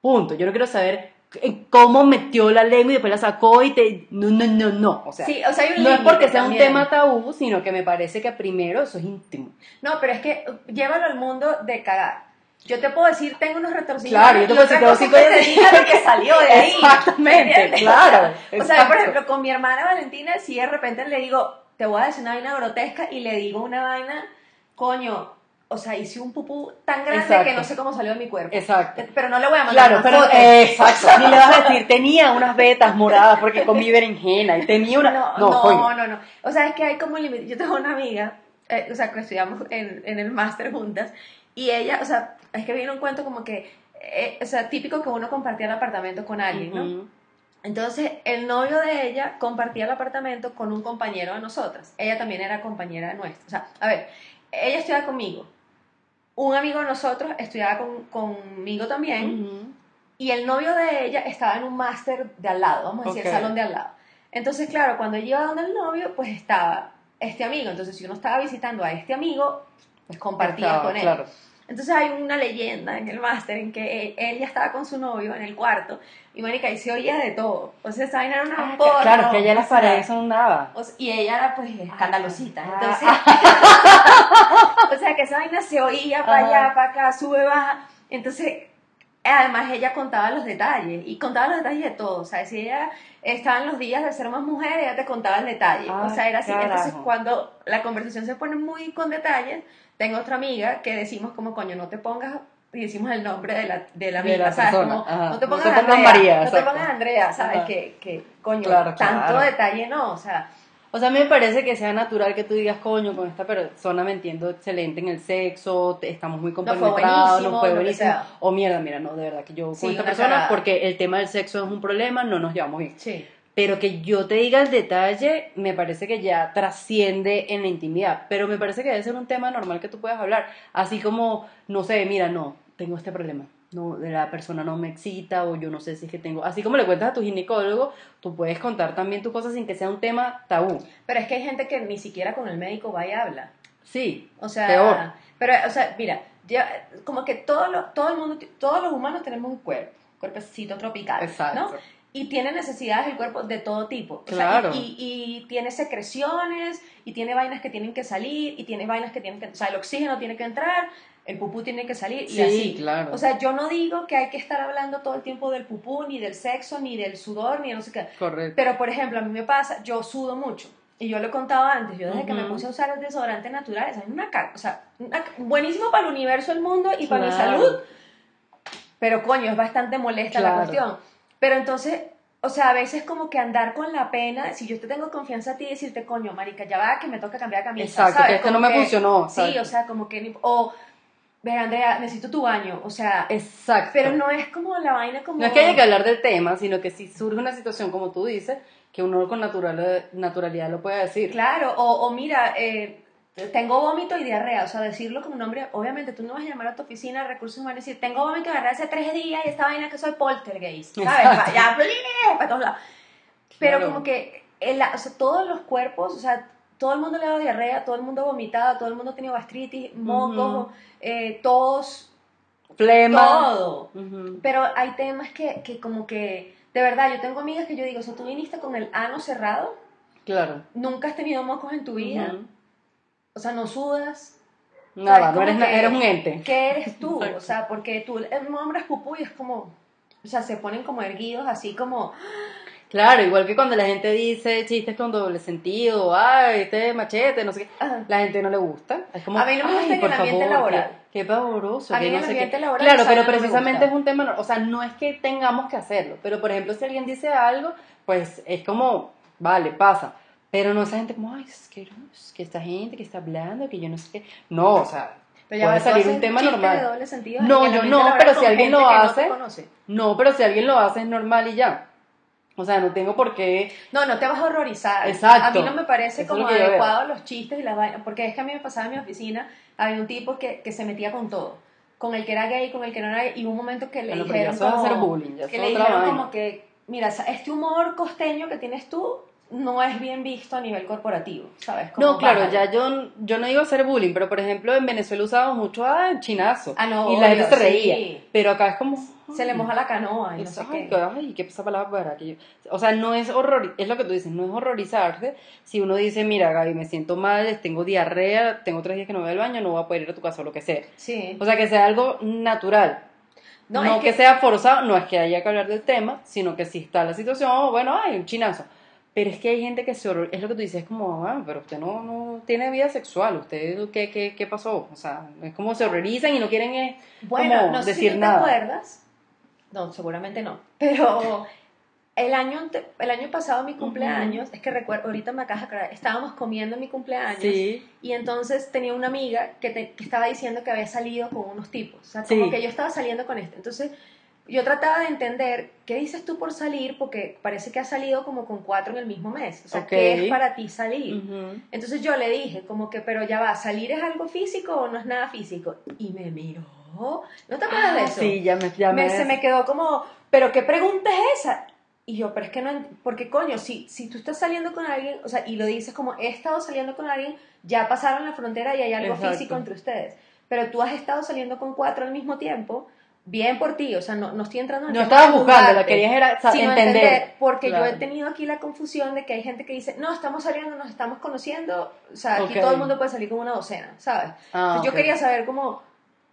[SPEAKER 1] punto. Yo no quiero saber eh, cómo metió la lengua y después la sacó y te... No, no, no, no, o sea,
[SPEAKER 2] sí, o sea, hay un
[SPEAKER 1] no es porque sea un
[SPEAKER 2] también.
[SPEAKER 1] tema tabú, sino que me parece que primero eso es íntimo.
[SPEAKER 2] No, pero es que uh, llévalo al mundo de cagar. Yo te puedo decir, tengo unos retorcijones.
[SPEAKER 1] Claro, yo te puedo decir, tengo cinco de-
[SPEAKER 2] lo que salió de ahí.
[SPEAKER 1] Exactamente, claro,
[SPEAKER 2] O sea, por ejemplo, con mi hermana Valentina, si de repente le digo, te voy a decir una vaina grotesca y le digo una vaina, coño, o sea, hice un pupú tan grande
[SPEAKER 1] Exacto.
[SPEAKER 2] que no sé cómo salió de mi cuerpo.
[SPEAKER 1] Exacto.
[SPEAKER 2] Pero no le voy a mandar
[SPEAKER 1] Claro,
[SPEAKER 2] una
[SPEAKER 1] pero
[SPEAKER 2] foto.
[SPEAKER 1] exacto. Ni le vas a decir, tenía unas vetas moradas porque comí berenjena y tenía una.
[SPEAKER 2] No,
[SPEAKER 1] No,
[SPEAKER 2] no,
[SPEAKER 1] coño.
[SPEAKER 2] no, no. O sea, es que hay como límite. Yo tengo una amiga, eh, o sea, que estudiamos en, en el máster juntas, y ella, o sea, es que viene un cuento como que, eh, o sea, típico que uno compartía el apartamento con alguien, ¿no? Entonces, el novio de ella compartía el apartamento con un compañero de nosotras. Ella también era compañera nuestra. O sea, a ver, ella estudiaba conmigo. Un amigo de nosotros estudiaba con, conmigo también. Y el novio de ella estaba en un máster de al lado, vamos a decir, el salón de al lado. Entonces, claro, cuando ella iba donde el novio, pues estaba este amigo. Entonces, si uno estaba visitando a este amigo, pues compartía
[SPEAKER 1] Estaba,
[SPEAKER 2] con él.
[SPEAKER 1] Claro.
[SPEAKER 2] Entonces hay una leyenda en el máster en que él, él ya estaba con su novio en el cuarto y Mónica y se oía de todo. O sea, esa vaina era una
[SPEAKER 1] Ah,
[SPEAKER 2] porno,
[SPEAKER 1] claro, que ya las paredes son nada.
[SPEAKER 2] o sea, y ella era pues escandalosita.
[SPEAKER 1] Ah.
[SPEAKER 2] Entonces, o sea, que esa vaina se oía para allá, para acá, sube, baja. Entonces, además ella contaba los detalles y contaba los detalles de todo. O sea, si ella estaba en los días de ser más mujer, ella te contaba el detalle.
[SPEAKER 1] Ah,
[SPEAKER 2] o sea, era así. Entonces,
[SPEAKER 1] carajo.
[SPEAKER 2] cuando la conversación se pone muy con detalles, tengo otra amiga que decimos como, coño, no te pongas y decimos el nombre de la, de la
[SPEAKER 1] De
[SPEAKER 2] amiga,
[SPEAKER 1] la
[SPEAKER 2] ¿sabes?
[SPEAKER 1] persona,
[SPEAKER 2] Como, no te
[SPEAKER 1] No
[SPEAKER 2] pongas
[SPEAKER 1] te pongas
[SPEAKER 2] Andrea,
[SPEAKER 1] María,
[SPEAKER 2] no te pongas Andrea, ¿sabes? Que, que, coño,
[SPEAKER 1] Claro,
[SPEAKER 2] tanto
[SPEAKER 1] claro.
[SPEAKER 2] detalle no, o sea,
[SPEAKER 1] O sea, a mí me parece que sea natural que tú digas, coño, con esta persona me entiendo excelente en el sexo, estamos muy
[SPEAKER 2] fue
[SPEAKER 1] compenetrados,
[SPEAKER 2] buenísimo,
[SPEAKER 1] nos fue buenísimo. O mierda, mira, no, de verdad que yo con
[SPEAKER 2] Sí,
[SPEAKER 1] esta persona, porque el tema del sexo es un problema, no nos llevamos bien.
[SPEAKER 2] sí.
[SPEAKER 1] Pero que yo te diga el detalle, me parece que ya trasciende en la intimidad. Pero me parece que debe ser un tema normal que tú puedas hablar. Así como, no sé, mira, no, tengo este problema. No, la persona no me excita o yo no sé si es que tengo. Así como le cuentas a tu ginecólogo, tú puedes contar también tus cosas sin que sea un tema tabú.
[SPEAKER 2] Pero es que hay gente que ni siquiera con el médico va y habla.
[SPEAKER 1] Sí,
[SPEAKER 2] O sea,
[SPEAKER 1] peor.
[SPEAKER 2] pero, o sea, mira, ya, como que todo, lo, todo el mundo, todos los humanos tenemos un cuerpo, cuerpecito tropical,
[SPEAKER 1] Exacto.
[SPEAKER 2] ¿no? Y tiene necesidades el cuerpo de todo tipo. O sea,
[SPEAKER 1] Claro.
[SPEAKER 2] y, tiene secreciones, y tiene vainas que tienen que salir, y tiene vainas que tienen que... O sea, el oxígeno tiene que entrar, el pupú tiene que salir, y
[SPEAKER 1] Sí,
[SPEAKER 2] así.
[SPEAKER 1] claro.
[SPEAKER 2] O sea, yo no digo que hay que estar hablando todo el tiempo del pupú, ni del sexo, ni del sudor, ni de no sé qué.
[SPEAKER 1] Correcto.
[SPEAKER 2] Pero, por ejemplo, a mí me pasa, yo sudo mucho. Y yo lo he contado antes, yo desde que me puse a usar el desodorante natural, es una o sea, una- buenísimo para el universo, el mundo y para mi salud. Pero coño, es bastante molesta la cuestión. Pero entonces, o sea, a veces como que andar con la pena, si yo te tengo confianza a ti, decirte, coño, marica, ya va, que me toca cambiar de camisa.
[SPEAKER 1] Exacto,
[SPEAKER 2] ¿sabes?
[SPEAKER 1] que esto
[SPEAKER 2] Como
[SPEAKER 1] no me funcionó,
[SPEAKER 2] Sí, o sea, como que, ni- o, ver, Andrea, necesito tu baño, o sea,
[SPEAKER 1] Exacto.
[SPEAKER 2] pero no es como la vaina como...
[SPEAKER 1] No es que haya que hablar del tema, sino que si surge una situación como tú dices, que uno con natural, naturalidad lo pueda decir.
[SPEAKER 2] Claro, o, o mira, eh, tengo vómito y diarrea, o sea, decirlo con un nombre, obviamente tú no vas a llamar a tu oficina de recursos humanos y decir, tengo vómito y diarrea hace tres días y esta vaina que soy poltergeist, ¿sabes?
[SPEAKER 1] Exacto.
[SPEAKER 2] Ya, para todos lados. Pero
[SPEAKER 1] Claro.
[SPEAKER 2] como que, o sea, todos los cuerpos, o sea, todo el mundo le ha dado diarrea, todo el mundo ha vomitado, todo el mundo ha tenido gastritis, mocos, eh, tos,
[SPEAKER 1] Flema.
[SPEAKER 2] todo.
[SPEAKER 1] Ujú.
[SPEAKER 2] Pero hay temas que, que como que, de verdad, yo tengo amigas que yo digo, o sea, tú viniste con el ano cerrado,
[SPEAKER 1] Claro.
[SPEAKER 2] nunca has tenido mocos en tu vida,
[SPEAKER 1] Ujú.
[SPEAKER 2] O sea, no sudas.
[SPEAKER 1] Nada, no eres,
[SPEAKER 2] que-
[SPEAKER 1] eres un ente.
[SPEAKER 2] ¿Qué eres tú? O sea, porque tú el nombres pupú y es como, o sea, se ponen como erguidos, así como,
[SPEAKER 1] Claro, igual que cuando la gente dice chistes con doble sentido, ay, este machete, no sé qué,
[SPEAKER 2] ah,
[SPEAKER 1] la gente no le gusta. Es como,
[SPEAKER 2] A mí no me
[SPEAKER 1] "Ay,
[SPEAKER 2] gusta en el ambiente
[SPEAKER 1] favor,
[SPEAKER 2] laboral.
[SPEAKER 1] Qué, qué pavoroso.
[SPEAKER 2] A mí
[SPEAKER 1] que no
[SPEAKER 2] el ambiente
[SPEAKER 1] qué".
[SPEAKER 2] laboral
[SPEAKER 1] Claro, pero precisamente es un tema, o sea, no es que tengamos que hacerlo, pero por ejemplo, si alguien dice algo, pues es como, vale, pasa. Pero no esa gente como, ay, es que, es que esta gente que está hablando, que yo no sé qué. No, o sea, puede salir un tema normal.
[SPEAKER 2] de
[SPEAKER 1] No, yo no, pero si alguien lo
[SPEAKER 2] no
[SPEAKER 1] hace-
[SPEAKER 2] conoce.
[SPEAKER 1] No, pero si alguien lo hace es normal y ya. O sea, no tengo por qué.
[SPEAKER 2] No, no te vas a horrorizar.
[SPEAKER 1] Exacto.
[SPEAKER 2] A mí no me parece
[SPEAKER 1] Eso es
[SPEAKER 2] como
[SPEAKER 1] lo
[SPEAKER 2] adecuado los chistes y las vainas, porque es que a mí me pasaba en mi oficina, había un tipo que, que se metía con todo. Con el que era gay, con el que no era gay, y un momento que le
[SPEAKER 1] Bueno, ya
[SPEAKER 2] dijeron como,
[SPEAKER 1] bullying,
[SPEAKER 2] que le dijeron como que, mira, este humor costeño que tienes tú no es bien visto a nivel corporativo, ¿sabes? Como,
[SPEAKER 1] No, claro, ya yo, yo no digo hacer bullying, pero por ejemplo en Venezuela usamos mucho ah, chinazo.
[SPEAKER 2] Ah, no,
[SPEAKER 1] y la gente se reía.
[SPEAKER 2] sí.
[SPEAKER 1] Pero acá es como.
[SPEAKER 2] Se le moja la canoa y no sé qué.
[SPEAKER 1] ay, qué esa palabra para que yo- O sea, no es horror, es lo que tú dices, no es horrorizarse. Si uno dice, mira, Gaby, me siento mal, tengo diarrea, tengo tres días que no voy al baño, no voy a poder ir a tu casa o lo que sea.
[SPEAKER 2] Sí.
[SPEAKER 1] O sea, que sea algo natural.
[SPEAKER 2] No,
[SPEAKER 1] No,
[SPEAKER 2] es
[SPEAKER 1] que...
[SPEAKER 2] que-
[SPEAKER 1] sea forzado, no es que haya que hablar del tema, sino que si está la situación, oh, bueno, hay un chinazo. Pero es que hay gente que se es lo que tú dices, es como, ah, pero usted no, no tiene vida sexual, usted, ¿qué, qué, qué pasó? O sea, es como se horrorizan y no quieren eh,
[SPEAKER 2] Bueno,
[SPEAKER 1] como
[SPEAKER 2] no sé
[SPEAKER 1] decir
[SPEAKER 2] si
[SPEAKER 1] nada.
[SPEAKER 2] te acuerdas. No, seguramente no. Pero el año, el año pasado, mi cumpleaños, es que recuerdo, ahorita me acabas de estábamos comiendo en mi cumpleaños
[SPEAKER 1] Sí.
[SPEAKER 2] y entonces tenía una amiga que, te- que estaba diciendo que había salido con unos tipos. O sea, como
[SPEAKER 1] Sí.
[SPEAKER 2] que yo estaba saliendo con este. Entonces yo trataba de entender qué dices tú por salir, porque parece que has salido como con cuatro en el mismo mes. O sea. ¿qué es para ti salir?
[SPEAKER 1] Ujú.
[SPEAKER 2] Entonces yo le dije, como que, pero ya va, ¿salir es algo físico o no es nada físico? Y me miró. ¿No te acuerdas de
[SPEAKER 1] Ah,
[SPEAKER 2] eso?
[SPEAKER 1] Sí, ya me, ya
[SPEAKER 2] me,
[SPEAKER 1] me-
[SPEAKER 2] se me quedó como, ¿pero qué pregunta es esa? Y yo, pero es que no, porque coño, si, si tú estás saliendo con alguien, o sea, y lo dices como, he estado saliendo con alguien, ya pasaron la frontera y hay algo
[SPEAKER 1] Exacto.
[SPEAKER 2] físico entre ustedes. Pero tú has estado saliendo con cuatro al mismo tiempo, bien por ti, o sea, no, no estoy entrando en
[SPEAKER 1] No estabas buscando, la querías era
[SPEAKER 2] sino
[SPEAKER 1] entender.
[SPEAKER 2] Porque yo he
[SPEAKER 1] Claro.
[SPEAKER 2] tenido aquí la confusión de que hay gente que dice, no, estamos saliendo, nos estamos conociendo, o sea, aquí
[SPEAKER 1] Ok.
[SPEAKER 2] todo el mundo puede salir con una docena, ¿sabes?
[SPEAKER 1] Ah,
[SPEAKER 2] Entonces,
[SPEAKER 1] ok.
[SPEAKER 2] Yo quería saber cómo...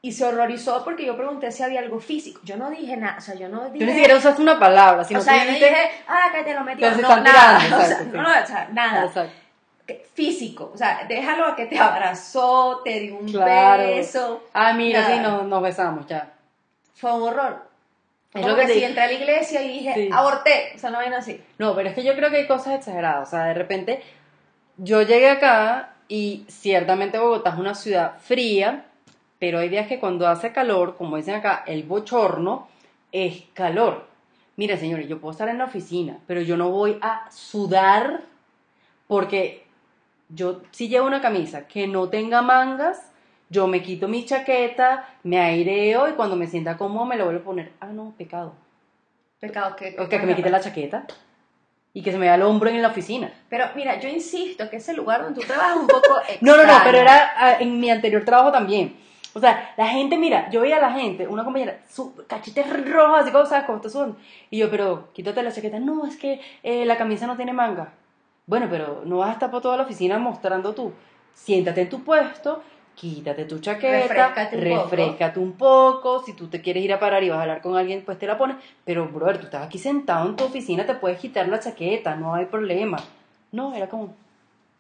[SPEAKER 2] Y se horrorizó porque yo pregunté si había algo físico. Yo no dije nada, o sea, yo no
[SPEAKER 1] Tú
[SPEAKER 2] dije...
[SPEAKER 1] ni siquiera usaste una palabra, sino
[SPEAKER 2] o sea, yo dije, ah, que te lo
[SPEAKER 1] se
[SPEAKER 2] No, nada.
[SPEAKER 1] tirando,
[SPEAKER 2] o sea, no, o sea, nada.
[SPEAKER 1] Exacto.
[SPEAKER 2] Físico. O sea, déjalo a que te abrazó, te dio un
[SPEAKER 1] Claro.
[SPEAKER 2] beso.
[SPEAKER 1] Ah, mira,
[SPEAKER 2] Nada.
[SPEAKER 1] sí, no, nos besamos ya.
[SPEAKER 2] Fue un horror.
[SPEAKER 1] Es
[SPEAKER 2] Como
[SPEAKER 1] lo que
[SPEAKER 2] que si entré a la iglesia y dije,
[SPEAKER 1] Sí.
[SPEAKER 2] aborté. O sea, no vaina así.
[SPEAKER 1] No, pero es que yo creo que hay cosas exageradas. O sea, de repente, yo llegué acá y ciertamente Bogotá es una ciudad fría, pero hay días que cuando hace calor, como dicen acá, el bochorno es calor. Mira, señores, yo puedo estar en la oficina, pero yo no voy a sudar porque yo si llevo una camisa que no tenga mangas, yo me quito mi chaqueta, me aireo y cuando me sienta cómodo me lo vuelvo a poner. Ah, no, pecado.
[SPEAKER 2] Pecado que...
[SPEAKER 1] O que me quite la chaqueta y que se me vea el hombro en la oficina.
[SPEAKER 2] Pero mira, yo insisto que ese lugar donde tú trabajas un poco
[SPEAKER 1] No, no, no, pero era ah, en mi anterior trabajo también. O sea, la gente, mira, yo veía a la gente, una compañera, su cachete rojo, así como, ¿sabes? Está sudando. Y yo, pero quítate la chaqueta. No, es que eh, la camisa no tiene manga. Bueno, pero no vas a estar por toda la oficina mostrando tú. Siéntate en tu puesto, quítate tu chaqueta,
[SPEAKER 2] Refréscate un
[SPEAKER 1] un poco. Si tú te quieres ir a parar y vas a hablar con alguien, pues te la pones. Pero, brother, tú estás aquí sentado en tu oficina, te puedes quitar la chaqueta, no hay problema. No, era como,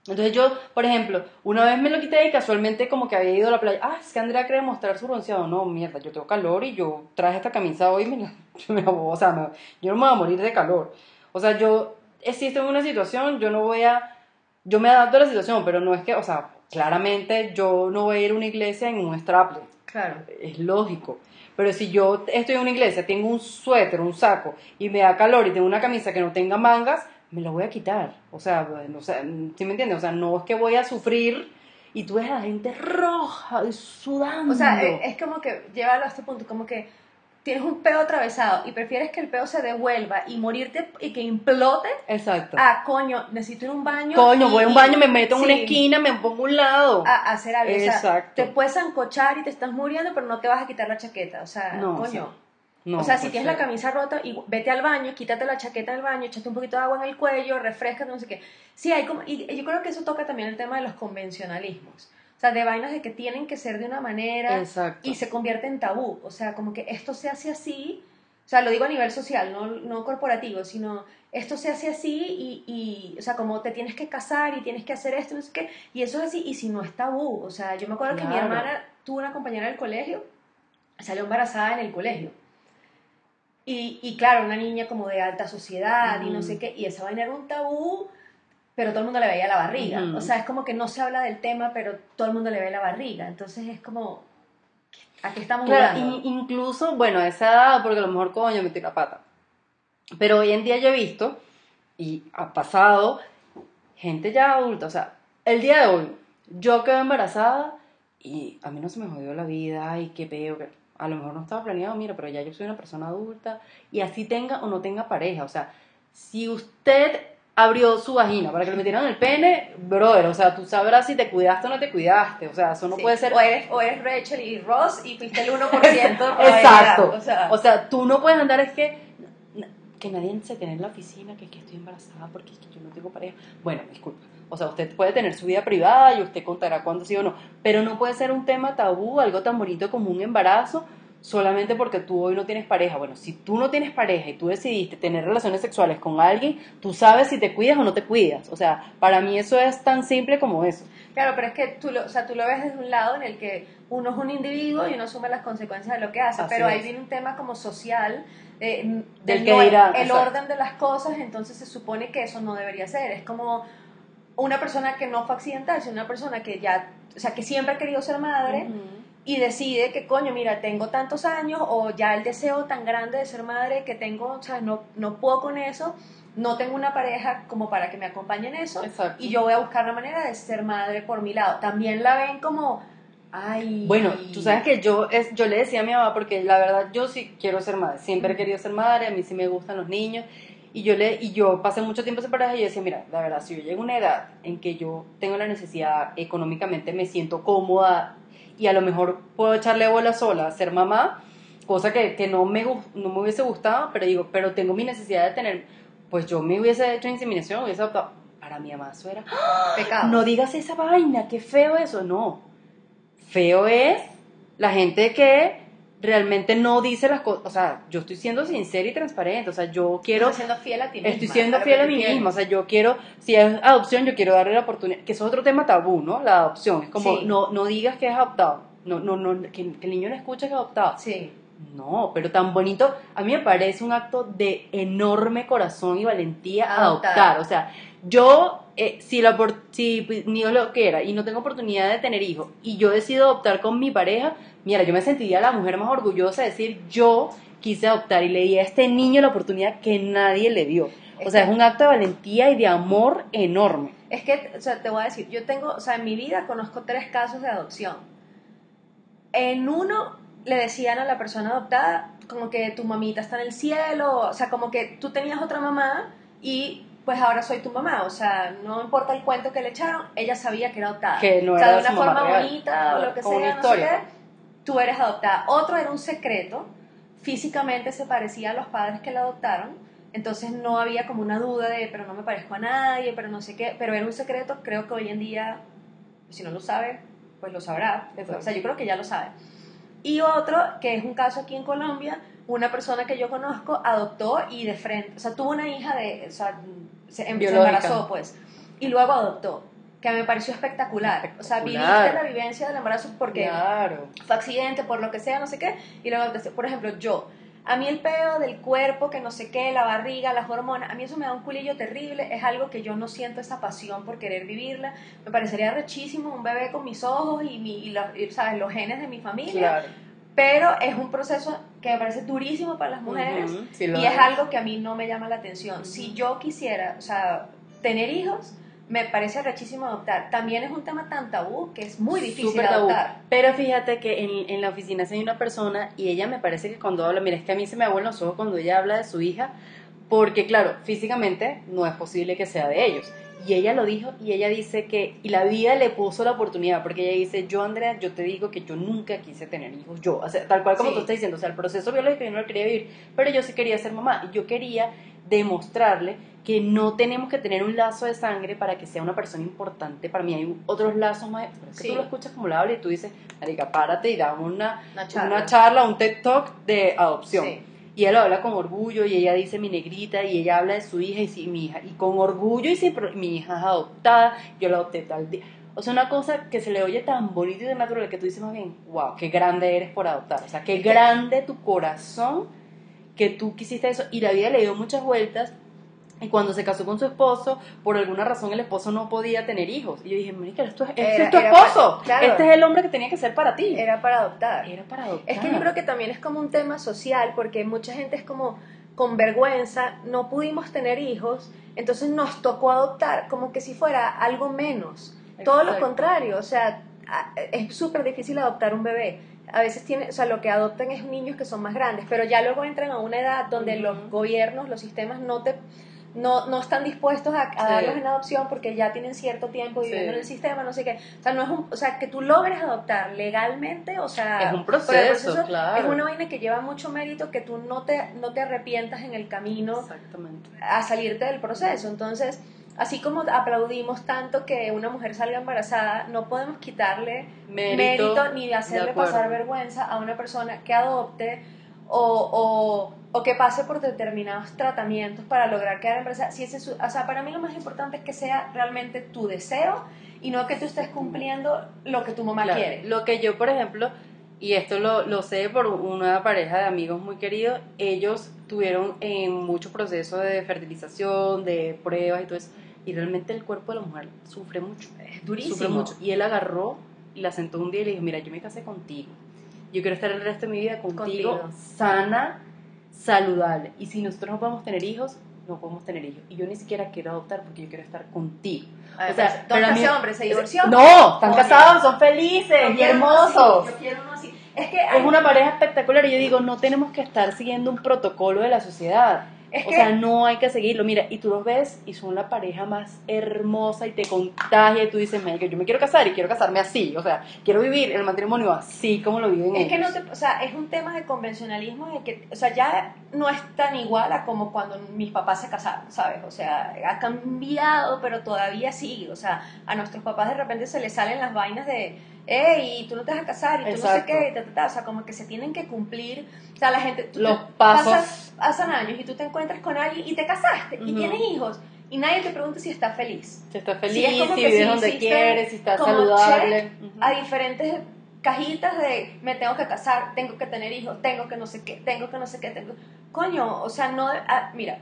[SPEAKER 1] entonces yo, por ejemplo, una vez me lo quité y casualmente como que había ido a la playa. Ah, es que Andrea quiere mostrar su bronceado. No, mierda, yo tengo calor y yo traje esta camisa hoy y me la, me la- o sea, me- yo no me voy a morir de calor. O sea, yo existe una situación, yo no voy a, yo me adapto a la situación, pero no es que, o sea, claramente yo no voy a ir a una iglesia en un straple,
[SPEAKER 2] Claro.
[SPEAKER 1] es lógico. Pero si yo estoy en una iglesia, tengo un suéter, un saco y me da calor y tengo una camisa que no tenga mangas, me la voy a quitar. O sea, ¿sí me entiendes? O sea, no es que voy a sufrir y tú ves a la gente roja y sudando.
[SPEAKER 2] O sea, eh, es como que, llévalo a este punto, como que tienes un peo atravesado y prefieres que el peo se devuelva y morirte y que implote.
[SPEAKER 1] Exacto.
[SPEAKER 2] Ah, coño, necesito ir a un baño.
[SPEAKER 1] Coño, voy a un baño, me meto en una esquina, me pongo a un lado.
[SPEAKER 2] A, a hacer algo. O sea,
[SPEAKER 1] Exacto.
[SPEAKER 2] te puedes zancochar y te estás muriendo, pero no te vas a quitar la chaqueta. O sea,
[SPEAKER 1] No,
[SPEAKER 2] coño.
[SPEAKER 1] No,
[SPEAKER 2] o sea, si
[SPEAKER 1] pues,
[SPEAKER 2] tienes la camisa rota, y vete al baño, quítate la chaqueta del baño, échate un poquito de agua en el cuello, refrescate, no sé qué. Sí, hay como, y yo creo que eso toca también el tema de los convencionalismos. O sea, de vainas de que tienen que ser de una manera
[SPEAKER 1] Exacto.
[SPEAKER 2] y se convierte en tabú. O sea, como que esto se hace así, o sea, lo digo a nivel social, no, no corporativo, sino esto se hace así y, y, o sea, como te tienes que casar y tienes que hacer esto, no sé qué, y eso es así, y si no es tabú. O sea, yo me acuerdo que mi hermana tuvo una compañera del colegio, salió embarazada en el colegio. Y, y claro, una niña como de alta sociedad y no sé qué, y esa vaina era un tabú, pero todo el mundo le veía la barriga. O sea, es como que no se habla del tema, pero todo el mundo le ve la barriga. Entonces es como, ¿a qué estamos
[SPEAKER 1] Claro,
[SPEAKER 2] jugando?
[SPEAKER 1] in- incluso, bueno, a esa edad, porque a lo mejor coño metí la pata. Pero hoy en día yo he visto, y ha pasado, gente ya adulta, o sea, el día de hoy, yo quedo embarazada y a mí no se me jodió la vida, ay, qué peo, que a lo mejor no estaba planeado, mira, pero ya yo soy una persona adulta, y así tenga o no tenga pareja, o sea, si usted abrió su vagina para que le metieran el pene, brother, o sea, tú sabrás si te cuidaste o no te cuidaste, o sea, eso no
[SPEAKER 2] Sí.
[SPEAKER 1] puede ser
[SPEAKER 2] O eres, o eres Rachel y Ross y fuiste el 1% de probabilidad.
[SPEAKER 1] Exacto.
[SPEAKER 2] O sea,
[SPEAKER 1] O sea, tú no puedes andar, es que que nadie se tiene en la oficina, que, es que estoy embarazada porque es que yo no tengo pareja. Bueno, disculpa. O sea, usted puede tener su vida privada y usted contará cuándo sí o no, pero no puede ser un tema tabú, algo tan bonito como un embarazo, solamente porque tú hoy no tienes pareja. Bueno, si tú no tienes pareja y tú decidiste tener relaciones sexuales con alguien, tú sabes si te cuidas o no te cuidas. O sea, para mí eso es tan simple como eso.
[SPEAKER 2] Claro, pero es que tú lo, o sea, tú lo ves desde un lado en el que uno es un individuo y uno asume las consecuencias de lo que hace,
[SPEAKER 1] Así
[SPEAKER 2] pero ahí viene un tema como social eh,
[SPEAKER 1] Del
[SPEAKER 2] del
[SPEAKER 1] que
[SPEAKER 2] no-
[SPEAKER 1] dirá,
[SPEAKER 2] el
[SPEAKER 1] exacto.
[SPEAKER 2] orden de las cosas, entonces se supone que eso no debería ser. Es como una persona que no fue accidental, sino una persona que ya, o sea, que siempre ha querido ser madre y decide que, coño, mira, tengo tantos años o ya el deseo tan grande de ser madre que tengo, o sea, no, no puedo con eso, no tengo una pareja como para que me acompañe en eso
[SPEAKER 1] Exacto.
[SPEAKER 2] y yo voy a buscar la manera de ser madre por mi lado. También la ven como, ay...
[SPEAKER 1] Bueno, tú sabes que yo, es, yo le decía a mi mamá, porque la verdad yo sí quiero ser madre, siempre he querido ser madre, a mí sí me gustan los niños, y yo, le, y yo pasé mucho tiempo sin pareja y yo decía, mira, la verdad, si yo llego a una edad en que yo tengo la necesidad económicamente, me siento cómoda y a lo mejor puedo echarle bola sola a ser mamá, cosa que, que no, me, no me hubiese gustado, pero digo, pero tengo mi necesidad de tener, pues yo me hubiese hecho inseminación, hubiese adoptado. Para mi mamá eso era,
[SPEAKER 2] pecado.
[SPEAKER 1] no digas esa vaina, qué feo eso, no. Feo es la gente que realmente no dice las cosas, o sea, yo estoy siendo sincera y transparente, o sea, yo quiero,
[SPEAKER 2] Estás siendo fiel a ti misma.
[SPEAKER 1] estoy siendo fiel a mí misma, o sea, yo quiero, si es adopción, yo quiero darle la oportunidad, que eso es otro tema tabú, ¿no? La adopción, es como,
[SPEAKER 2] Sí.
[SPEAKER 1] no, no digas que es adoptado, no, no, no, que, que el niño no escuche que es adoptado.
[SPEAKER 2] Sí.
[SPEAKER 1] No, pero tan bonito, a mí me parece un acto de enorme corazón y valentía
[SPEAKER 2] Adoptar.
[SPEAKER 1] adoptar. O sea, yo, eh, si, la, si pues, Dios lo quiera y no tengo oportunidad de tener hijos y yo decido adoptar con mi pareja, mira, yo me sentiría la mujer más orgullosa de decir, yo quise adoptar y le di a este niño la oportunidad que nadie le dio. O
[SPEAKER 2] Es
[SPEAKER 1] sea,
[SPEAKER 2] que-
[SPEAKER 1] es un acto de valentía y de amor enorme.
[SPEAKER 2] Es que, o sea, te voy a decir, yo tengo, o sea, en mi vida conozco tres casos de adopción. En uno le decían a la persona adoptada como que tu mamita está en el cielo, o sea, como que tú tenías otra mamá y pues ahora soy tu mamá, o sea, no importa el cuento que le echaron, ella sabía que era adoptada.
[SPEAKER 1] Que no
[SPEAKER 2] o sea, de una forma
[SPEAKER 1] real.
[SPEAKER 2] bonita o lo que
[SPEAKER 1] Como
[SPEAKER 2] sea, no sé qué, tú eres adoptada. Otro era un secreto, físicamente se parecía a los padres que la adoptaron, entonces no había como una duda de, pero no me parezco a nadie, pero no sé qué, pero era un secreto, creo que hoy en día, si no lo sabe, pues lo sabrá, o sea, yo creo que ya lo sabe. Y otro, que es un caso aquí en Colombia, una persona que yo conozco adoptó y de frente, o sea, tuvo una hija de, o sea, se, em- se embarazó pues, y luego adoptó, que me pareció espectacular. O sea, viviste la vivencia del embarazo porque
[SPEAKER 1] Claro.
[SPEAKER 2] fue accidente, por lo que sea, no sé qué, y luego, por ejemplo, yo, a mí el pedo del cuerpo, que no sé qué, la barriga, las hormonas, a mí eso me da un culillo terrible, es algo que yo no siento esa pasión por querer vivirla, me parecería rechísimo un bebé con mis ojos y, mi, y, la- y, ¿sabes? los genes de mi familia,
[SPEAKER 1] Claro.
[SPEAKER 2] Pero es un proceso que me parece durísimo para las mujeres
[SPEAKER 1] sí
[SPEAKER 2] y es
[SPEAKER 1] es.
[SPEAKER 2] algo que a mí no me llama la atención. Si yo quisiera, o sea, tener hijos, me parece rechísimo adoptar. También es un tema tan tabú que es muy difícil
[SPEAKER 1] Súper tabú.
[SPEAKER 2] adoptar.
[SPEAKER 1] Pero fíjate que en, en la oficina hay una persona y ella me parece que cuando habla, mira, es que a mí se me abuelan los ojos cuando ella habla de su hija, porque claro, físicamente no es posible que sea de ellos. Y ella lo dijo y ella dice que, y la vida le puso la oportunidad, porque ella dice, yo Andrea, yo te digo que yo nunca quise tener hijos, yo, o sea, tal cual como
[SPEAKER 2] Sí.
[SPEAKER 1] tú estás diciendo, o sea, el proceso biológico yo no lo quería vivir, pero yo sí quería ser mamá y yo quería demostrarle que no tenemos que tener un lazo de sangre para que sea una persona importante para mí. Hay otros lazos más. Pero es que
[SPEAKER 2] Sí.
[SPEAKER 1] tú lo escuchas como la habla y tú dices, Marica, párate y dame una,
[SPEAKER 2] Una charla.
[SPEAKER 1] una charla, un TED Talk de adopción.
[SPEAKER 2] Sí.
[SPEAKER 1] Y él lo habla con orgullo y ella dice mi negrita y ella habla de su hija y sí, mi hija. Y con orgullo y sí, pero mi hija es adoptada, yo la adopté tal día. O sea, una cosa que se le oye tan bonito y tan natural que tú dices más bien, wow, qué grande eres por adoptar. O sea, qué grande tu corazón que tú quisiste eso. Y la vida le dio muchas vueltas. Y cuando se casó con su esposo, por alguna razón el esposo no podía tener hijos. Y yo dije, marica, esto es, este
[SPEAKER 2] Era-
[SPEAKER 1] es tu esposo.
[SPEAKER 2] para- claro.
[SPEAKER 1] Este es el hombre que tenía que ser para ti.
[SPEAKER 2] Era para adoptar.
[SPEAKER 1] Era para adoptar.
[SPEAKER 2] Es que yo creo que también es como un tema social, porque mucha gente es como con vergüenza, no pudimos tener hijos, entonces nos tocó adoptar como que si fuera algo menos. Todo lo contrario, o sea, es súper difícil adoptar un bebé. A veces tiene, o sea, lo que adoptan es niños que son más grandes, pero ya luego entran a una edad donde los gobiernos, los sistemas no te no, no están dispuestos a, a
[SPEAKER 1] Sí.
[SPEAKER 2] darlos en adopción porque ya tienen cierto tiempo viviendo
[SPEAKER 1] Sí.
[SPEAKER 2] en el sistema, no sé qué. O sea, no es un, o sea, que tú logres adoptar legalmente, o sea,
[SPEAKER 1] Es un proceso, claro.
[SPEAKER 2] es una vaina que lleva mucho mérito que tú no te, no te arrepientas en el camino a salirte del proceso. Entonces, así como aplaudimos tanto que una mujer salga embarazada, no podemos quitarle
[SPEAKER 1] Mérito,
[SPEAKER 2] mérito, ni hacerle pasar vergüenza a una persona que adopte o, o, o que pase por determinados tratamientos para lograr quedar embarazada. Si ese es su- o sea, para mí lo más importante es que sea realmente tu deseo y no que tú estés cumpliendo lo que tu mamá
[SPEAKER 1] Claro,
[SPEAKER 2] quiere.
[SPEAKER 1] Lo que yo, por ejemplo, y esto lo, lo sé por una pareja de amigos muy queridos, ellos tuvieron en mucho proceso de fertilización, de pruebas y todo eso, y realmente el cuerpo de la mujer sufre mucho.
[SPEAKER 2] Es durísimo.
[SPEAKER 1] Sufre mucho. Y él agarró y la sentó un día y le dijo, mira, yo me casé contigo. Yo quiero estar el resto de mi vida contigo,
[SPEAKER 2] Contigo.
[SPEAKER 1] sana, saludable. Y si nosotros no podemos tener hijos, no podemos tener hijos. Y yo ni siquiera quiero adoptar porque yo quiero estar contigo.
[SPEAKER 2] Ay,
[SPEAKER 1] O sea,
[SPEAKER 2] pero
[SPEAKER 1] pero a mí-
[SPEAKER 2] ese hombre se divorció.
[SPEAKER 1] No, están
[SPEAKER 2] Oye,
[SPEAKER 1] casados, son felices
[SPEAKER 2] yo
[SPEAKER 1] y hermosos.
[SPEAKER 2] así, yo quiero uno así. Es que
[SPEAKER 1] Es una pareja espectacular y yo digo, no tenemos que estar siguiendo un protocolo de la sociedad.
[SPEAKER 2] Es
[SPEAKER 1] o
[SPEAKER 2] que-
[SPEAKER 1] sea, no hay que seguirlo. Mira, y tú los ves y son la pareja más hermosa y te contagia y tú dices, "Marica, yo me quiero casar y quiero casarme así. O sea, quiero vivir el matrimonio así como lo viven
[SPEAKER 2] Es que
[SPEAKER 1] ellos.
[SPEAKER 2] no te, o sea, es un tema de convencionalismo de que, o sea, ya no es tan igual a como cuando mis papás se casaron, ¿sabes? O sea, ha cambiado, pero todavía sigue. O sea, a nuestros papás de repente se les salen las vainas de, hey, tú no te vas a casar y tú no sé
[SPEAKER 1] Exacto.
[SPEAKER 2] qué, y ta, ta, ta. o sea, como que se tienen que cumplir. O sea, la gente, tú
[SPEAKER 1] Los
[SPEAKER 2] te-
[SPEAKER 1] pasos.
[SPEAKER 2] pasas- pasan años y tú te encuentras con alguien y te casaste y
[SPEAKER 1] Ujú.
[SPEAKER 2] tienes hijos y nadie te pregunta si estás feliz.
[SPEAKER 1] Si estás
[SPEAKER 2] Sí,
[SPEAKER 1] feliz,
[SPEAKER 2] es como
[SPEAKER 1] si vives
[SPEAKER 2] sí
[SPEAKER 1] donde quieres, si
[SPEAKER 2] como
[SPEAKER 1] saludable.
[SPEAKER 2] check
[SPEAKER 1] Ujú.
[SPEAKER 2] a diferentes cajitas de me tengo que casar, tengo que tener hijos, tengo que no sé qué, tengo que no sé qué, tengo... Coño, o sea, no... ah, mira,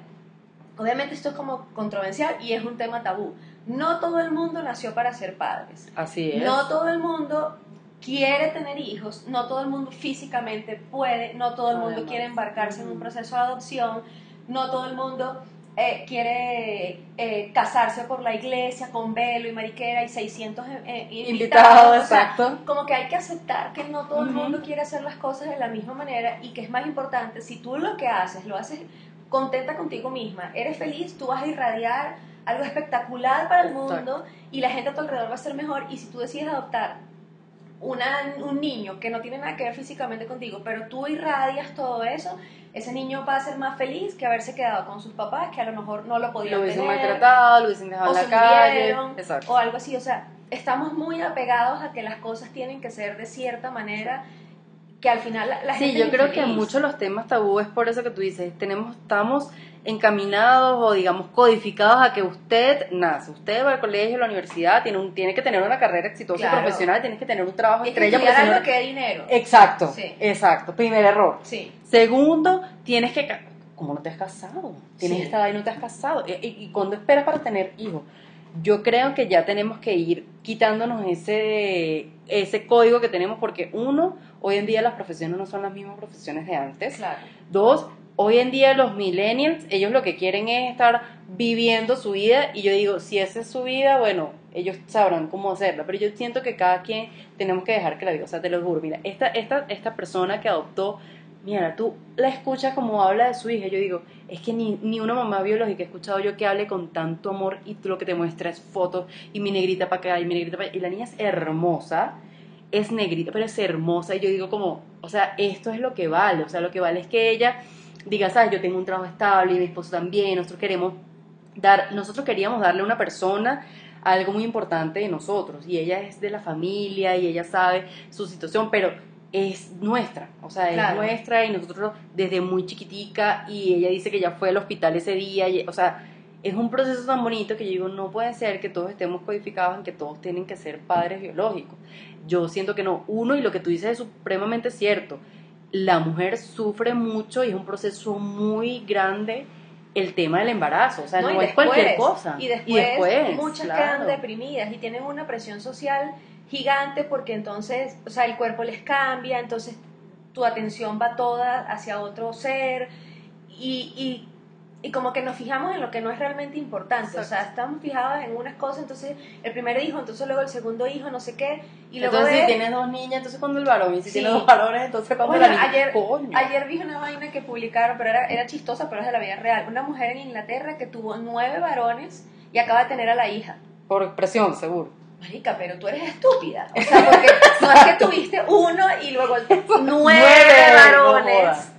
[SPEAKER 2] obviamente esto es como controversial y es un tema tabú. No todo el mundo nació para ser padres.
[SPEAKER 1] Así es.
[SPEAKER 2] No todo el mundo quiere tener hijos, no todo el mundo físicamente puede, no todo el mundo
[SPEAKER 1] Además.
[SPEAKER 2] quiere embarcarse en un proceso de adopción, no todo el mundo eh, quiere eh, casarse por la iglesia con velo y mariquera y 600 eh, invitados.
[SPEAKER 1] Invitado,
[SPEAKER 2] o sea,
[SPEAKER 1] exacto.
[SPEAKER 2] como que hay que aceptar que no todo el mundo quiere hacer las cosas de la misma manera y que es más importante, si tú lo que haces lo haces contenta contigo misma, eres feliz, tú vas a irradiar algo espectacular para el
[SPEAKER 1] Exacto.
[SPEAKER 2] mundo y la gente a tu alrededor va a ser mejor y si tú decides adoptar una, un niño que no tiene nada que ver físicamente contigo, pero tú irradias todo eso, ese niño va a ser más feliz que haberse quedado con sus papás que a lo mejor no lo podían
[SPEAKER 1] Lo hubiesen
[SPEAKER 2] tener
[SPEAKER 1] maltratado, lo hubiesen dejado
[SPEAKER 2] o
[SPEAKER 1] en la calle. Exacto.
[SPEAKER 2] o algo así. O sea, estamos muy apegados a que las cosas tienen que ser de cierta manera que al final la, la
[SPEAKER 1] Sí,
[SPEAKER 2] gente
[SPEAKER 1] yo creo que muchos los temas tabú es por eso que tú dices, tenemos, estamos encaminados o digamos codificados a que usted nace, usted va al colegio, a la universidad, tiene, un, tiene que tener una carrera exitosa y profesional, tienes que tener un trabajo
[SPEAKER 2] Y
[SPEAKER 1] estrella. porque si no-
[SPEAKER 2] algo que dinero.
[SPEAKER 1] Exacto,
[SPEAKER 2] Sí.
[SPEAKER 1] exacto, primer error.
[SPEAKER 2] Sí.
[SPEAKER 1] Segundo, tienes que... ¿Cómo no te has casado? Tienes
[SPEAKER 2] Sí.
[SPEAKER 1] esta edad y no te has casado. ¿Y, y, y cuándo esperas para tener hijos? Yo creo que ya tenemos que ir quitándonos ese, ese código que tenemos porque uno, hoy en día las profesiones no son las mismas profesiones de antes.
[SPEAKER 2] Claro.
[SPEAKER 1] Dos, hoy en día los millennials, ellos lo que quieren es estar viviendo su vida y yo digo, si esa es su vida, bueno, ellos sabrán cómo hacerla, pero yo siento que cada quien tenemos que dejar que la vida, o sea, te lo juro, mira, esta, esta, esta persona que adoptó, mira, tú la escuchas como habla de su hija, yo digo, es que ni, ni una mamá biológica he escuchado yo que hable con tanto amor y tú lo que te muestra es fotos y mi negrita para acá y mi negrita para allá, y la niña es hermosa, es negrita, pero es hermosa. Y yo digo como, o sea, esto es lo que vale. O sea, lo que vale es que ella diga, sabes, yo tengo un trabajo estable y mi esposo también, nosotros queremos dar, nosotros queríamos darle a una persona algo muy importante de nosotros. Y ella es de la familia y ella sabe su situación, pero es nuestra, o sea,
[SPEAKER 2] Claro.
[SPEAKER 1] es nuestra y nosotros desde muy chiquitica y ella dice que ya fue al hospital ese día, y, o sea, es un proceso tan bonito que yo digo, no puede ser que todos estemos codificados en que todos tienen que ser padres biológicos. Yo siento que no. Uno, y lo que tú dices es supremamente cierto, la mujer sufre mucho y es un proceso muy grande el tema del embarazo, o sea, no, es cualquier cosa.
[SPEAKER 2] Y después, muchas
[SPEAKER 1] claro.
[SPEAKER 2] quedan deprimidas y tienen una presión social gigante porque entonces, o sea, el cuerpo les cambia, entonces tu atención va toda hacia otro ser y, y, y como que nos fijamos en lo que no es realmente importante, o sea, estamos fijados en unas cosas, entonces el primer hijo, entonces luego el segundo hijo, no sé qué, y luego
[SPEAKER 1] entonces, si tienes dos niñas, entonces cuando el varón, y si
[SPEAKER 2] Sí.
[SPEAKER 1] tienes dos varones, entonces cuando
[SPEAKER 2] Bueno,
[SPEAKER 1] la niña,
[SPEAKER 2] ayer,
[SPEAKER 1] coño.
[SPEAKER 2] ayer vi una vaina que publicaron, pero era, era chistosa, pero es de la vida real. Una mujer en Inglaterra que tuvo nueve varones y acaba de tener a la hija.
[SPEAKER 1] Por presión, seguro.
[SPEAKER 2] Marica, pero tú eres estúpida. O sea, porque no es que tuviste uno y luego nueve, varones.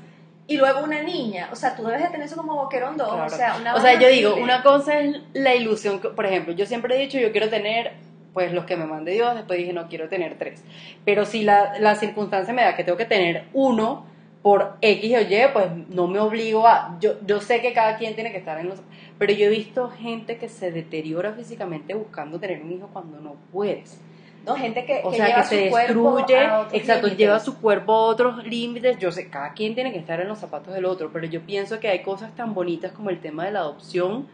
[SPEAKER 2] Y luego una niña. O sea, tú debes de tener eso como boquerón dos.
[SPEAKER 1] Claro.
[SPEAKER 2] O sea, una
[SPEAKER 1] O sea, yo digo, una cosa es la ilusión, que- por ejemplo, yo siempre he dicho, yo quiero tener, pues los que me mande Dios, después dije, no, quiero tener tres. Pero si la, la circunstancia me da que tengo que tener uno por X o Y, pues no me obligo a, yo, yo sé que cada quien tiene que estar en los... Pero yo he visto gente que se deteriora físicamente buscando tener un hijo cuando no puedes.
[SPEAKER 2] No, gente que,
[SPEAKER 1] O
[SPEAKER 2] que
[SPEAKER 1] sea,
[SPEAKER 2] lleva
[SPEAKER 1] que se
[SPEAKER 2] su
[SPEAKER 1] destruye, exacto,
[SPEAKER 2] límites.
[SPEAKER 1] lleva su cuerpo a otros límites. Yo sé, cada quien tiene que estar en los zapatos del otro, pero yo pienso que hay cosas tan bonitas como el tema de la adopción,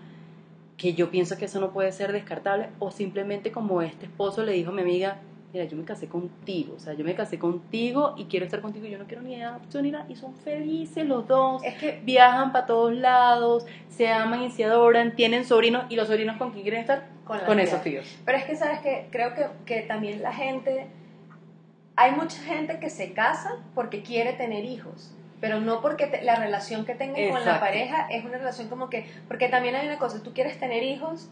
[SPEAKER 1] que yo pienso que eso no puede ser descartable, o simplemente como este esposo le dijo a mi amiga, mira, yo me casé contigo, o sea, yo me casé contigo y quiero estar contigo, yo no quiero ni adopción ni nada, y son felices los dos,
[SPEAKER 2] Es que
[SPEAKER 1] viajan para todos lados, se aman y se adoran, tienen sobrinos, y los sobrinos con quién quieren estar,
[SPEAKER 2] Con
[SPEAKER 1] esos tíos.
[SPEAKER 2] Pero es que, ¿sabes que Creo que, que también la gente... Hay mucha gente que se casa porque quiere tener hijos, pero no porque te- la relación que tengan con la pareja es una relación como que... Porque también hay una cosa, tú quieres tener hijos...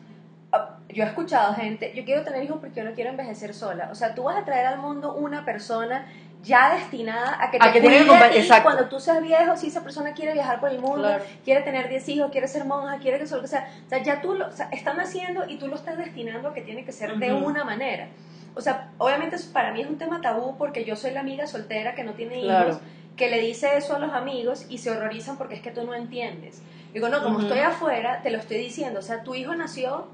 [SPEAKER 2] ah, Yo he escuchado gente, yo quiero tener hijos porque yo no quiero envejecer sola. O sea, tú vas a traer al mundo una persona ya destinada a que te
[SPEAKER 1] A que
[SPEAKER 2] cuide a ti
[SPEAKER 1] exacto.
[SPEAKER 2] cuando tú seas viejo, si esa persona quiere viajar por el mundo,
[SPEAKER 1] Claro.
[SPEAKER 2] quiere tener 10 hijos, quiere ser monja, quiere que solo, sea, o sea, ya tú lo, o sea, están haciendo y tú lo estás destinando a que tiene que ser de una manera. O sea, obviamente para mí es un tema tabú porque yo soy la amiga soltera que no tiene
[SPEAKER 1] Claro.
[SPEAKER 2] hijos, que le dice eso a los amigos y se horrorizan porque es que tú no entiendes. Digo, no, como estoy afuera, te lo estoy diciendo, o sea, tu hijo nació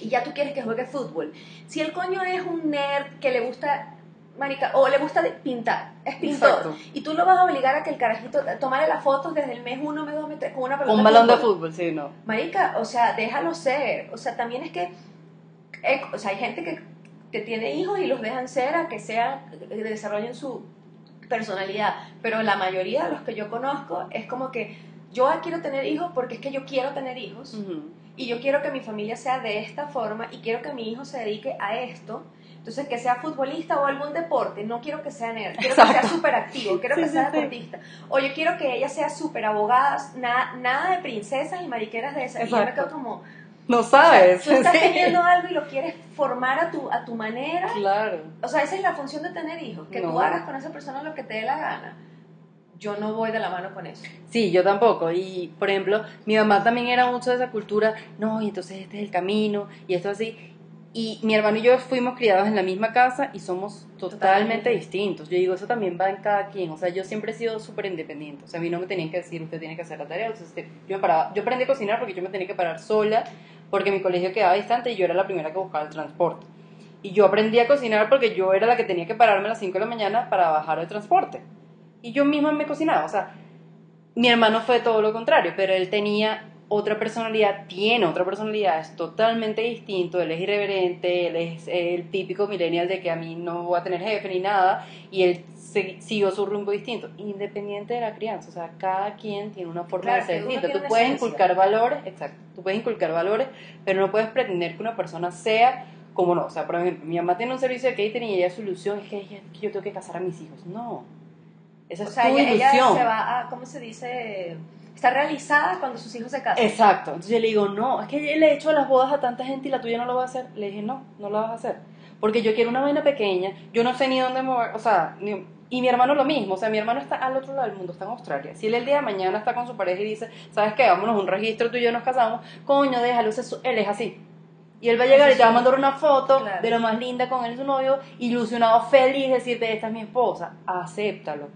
[SPEAKER 2] y ya tú quieres que juegue fútbol. Si el coño es un nerd que le gusta marica o le gusta pintar, es pintor
[SPEAKER 1] Exacto.
[SPEAKER 2] y tú lo vas a obligar a que el carajito tomare las fotos desde el mes 1, mes 2, mes 3 con una pelota
[SPEAKER 1] Un balón de fútbol, sí, no.
[SPEAKER 2] Marica, o sea, déjalo ser. O sea, también es que, eh, o sea, hay gente que, que tiene hijos y los dejan ser a que que desarrollen su personalidad. Pero la mayoría de los que yo conozco es como que yo quiero tener hijos porque es que yo quiero tener hijos. Y yo quiero que mi familia sea de esta forma y quiero que mi hijo se dedique a esto. Entonces, que sea futbolista o algún deporte, no quiero que sea nerd, quiero que
[SPEAKER 1] Exacto.
[SPEAKER 2] sea súper activo, quiero
[SPEAKER 1] Sí,
[SPEAKER 2] que
[SPEAKER 1] sí,
[SPEAKER 2] sea
[SPEAKER 1] sí.
[SPEAKER 2] deportista. O yo quiero que ella sea súper abogada, na- nada de princesas y mariqueras de esas. Y yo me quedo como,
[SPEAKER 1] No
[SPEAKER 2] o sea,
[SPEAKER 1] sabes.
[SPEAKER 2] tú estás
[SPEAKER 1] sí.
[SPEAKER 2] teniendo algo y lo quieres formar a tu, a tu manera.
[SPEAKER 1] Claro.
[SPEAKER 2] O sea, esa es la función de tener hijos, que tú
[SPEAKER 1] No.
[SPEAKER 2] hagas con esa persona lo que te dé la gana. Yo no voy de la mano con eso.
[SPEAKER 1] Sí, yo tampoco. Y, por ejemplo, mi mamá también era mucho de esa cultura, no, y entonces este es el camino, y esto así. Y mi hermano y yo fuimos criados en la misma casa y somos totalmente,
[SPEAKER 2] Totalmente.
[SPEAKER 1] distintos. Yo digo, eso también va en cada quien. O sea, yo siempre he sido súper independiente. O sea, a mí no me tenían que decir, usted tiene que hacer la tarea. Entonces, este, yo, me paraba, yo aprendí a cocinar porque yo me tenía que parar sola, porque mi colegio quedaba distante y yo era la primera que buscaba el transporte. Y yo aprendí a cocinar porque yo era la que tenía que pararme a las 5 de la mañana para bajar el transporte. Y yo misma me cocinaba. O sea, mi hermano fue todo lo contrario, pero él tenía otra personalidad, tiene otra personalidad, es totalmente distinto, él es irreverente, él es el típico millennial de que a mí no voy a tener jefe ni nada, y él siguió su rumbo distinto, independiente de la crianza, o sea, cada quien tiene una forma
[SPEAKER 2] Claro,
[SPEAKER 1] de ser distinta, tú puedes
[SPEAKER 2] esencia.
[SPEAKER 1] inculcar valores, exacto, tú puedes inculcar valores, pero no puedes pretender que una persona sea como no, o sea, por ejemplo, mi mamá tiene un servicio de catering y ella su ilusión es que, ella- que yo tengo que casar a mis hijos, no, esa
[SPEAKER 2] O
[SPEAKER 1] es
[SPEAKER 2] sea,
[SPEAKER 1] tu
[SPEAKER 2] ella, ella
[SPEAKER 1] ilusión.
[SPEAKER 2] se va a, ¿cómo se dice? Está realizada cuando sus hijos se casan.
[SPEAKER 1] Exacto. Entonces yo le digo, no, es que le he hecho las bodas a tanta gente y la tuya no lo va a hacer. Le dije, no, no la vas a hacer. Porque yo quiero una vaina pequeña, yo no sé ni dónde mover, o sea, ni- y mi hermano lo mismo, o sea, mi hermano está al otro lado del mundo, está en Australia. Si él el día de mañana está con su pareja y dice, ¿sabes qué? Vámonos a un registro, tú y yo nos casamos, coño, déjalo, él es así. Y él va a llegar y te va a mandar una foto
[SPEAKER 2] Claro.
[SPEAKER 1] de lo más linda con él y su novio, ilusionado, feliz, decirte, esta es mi esposa, acéptalo.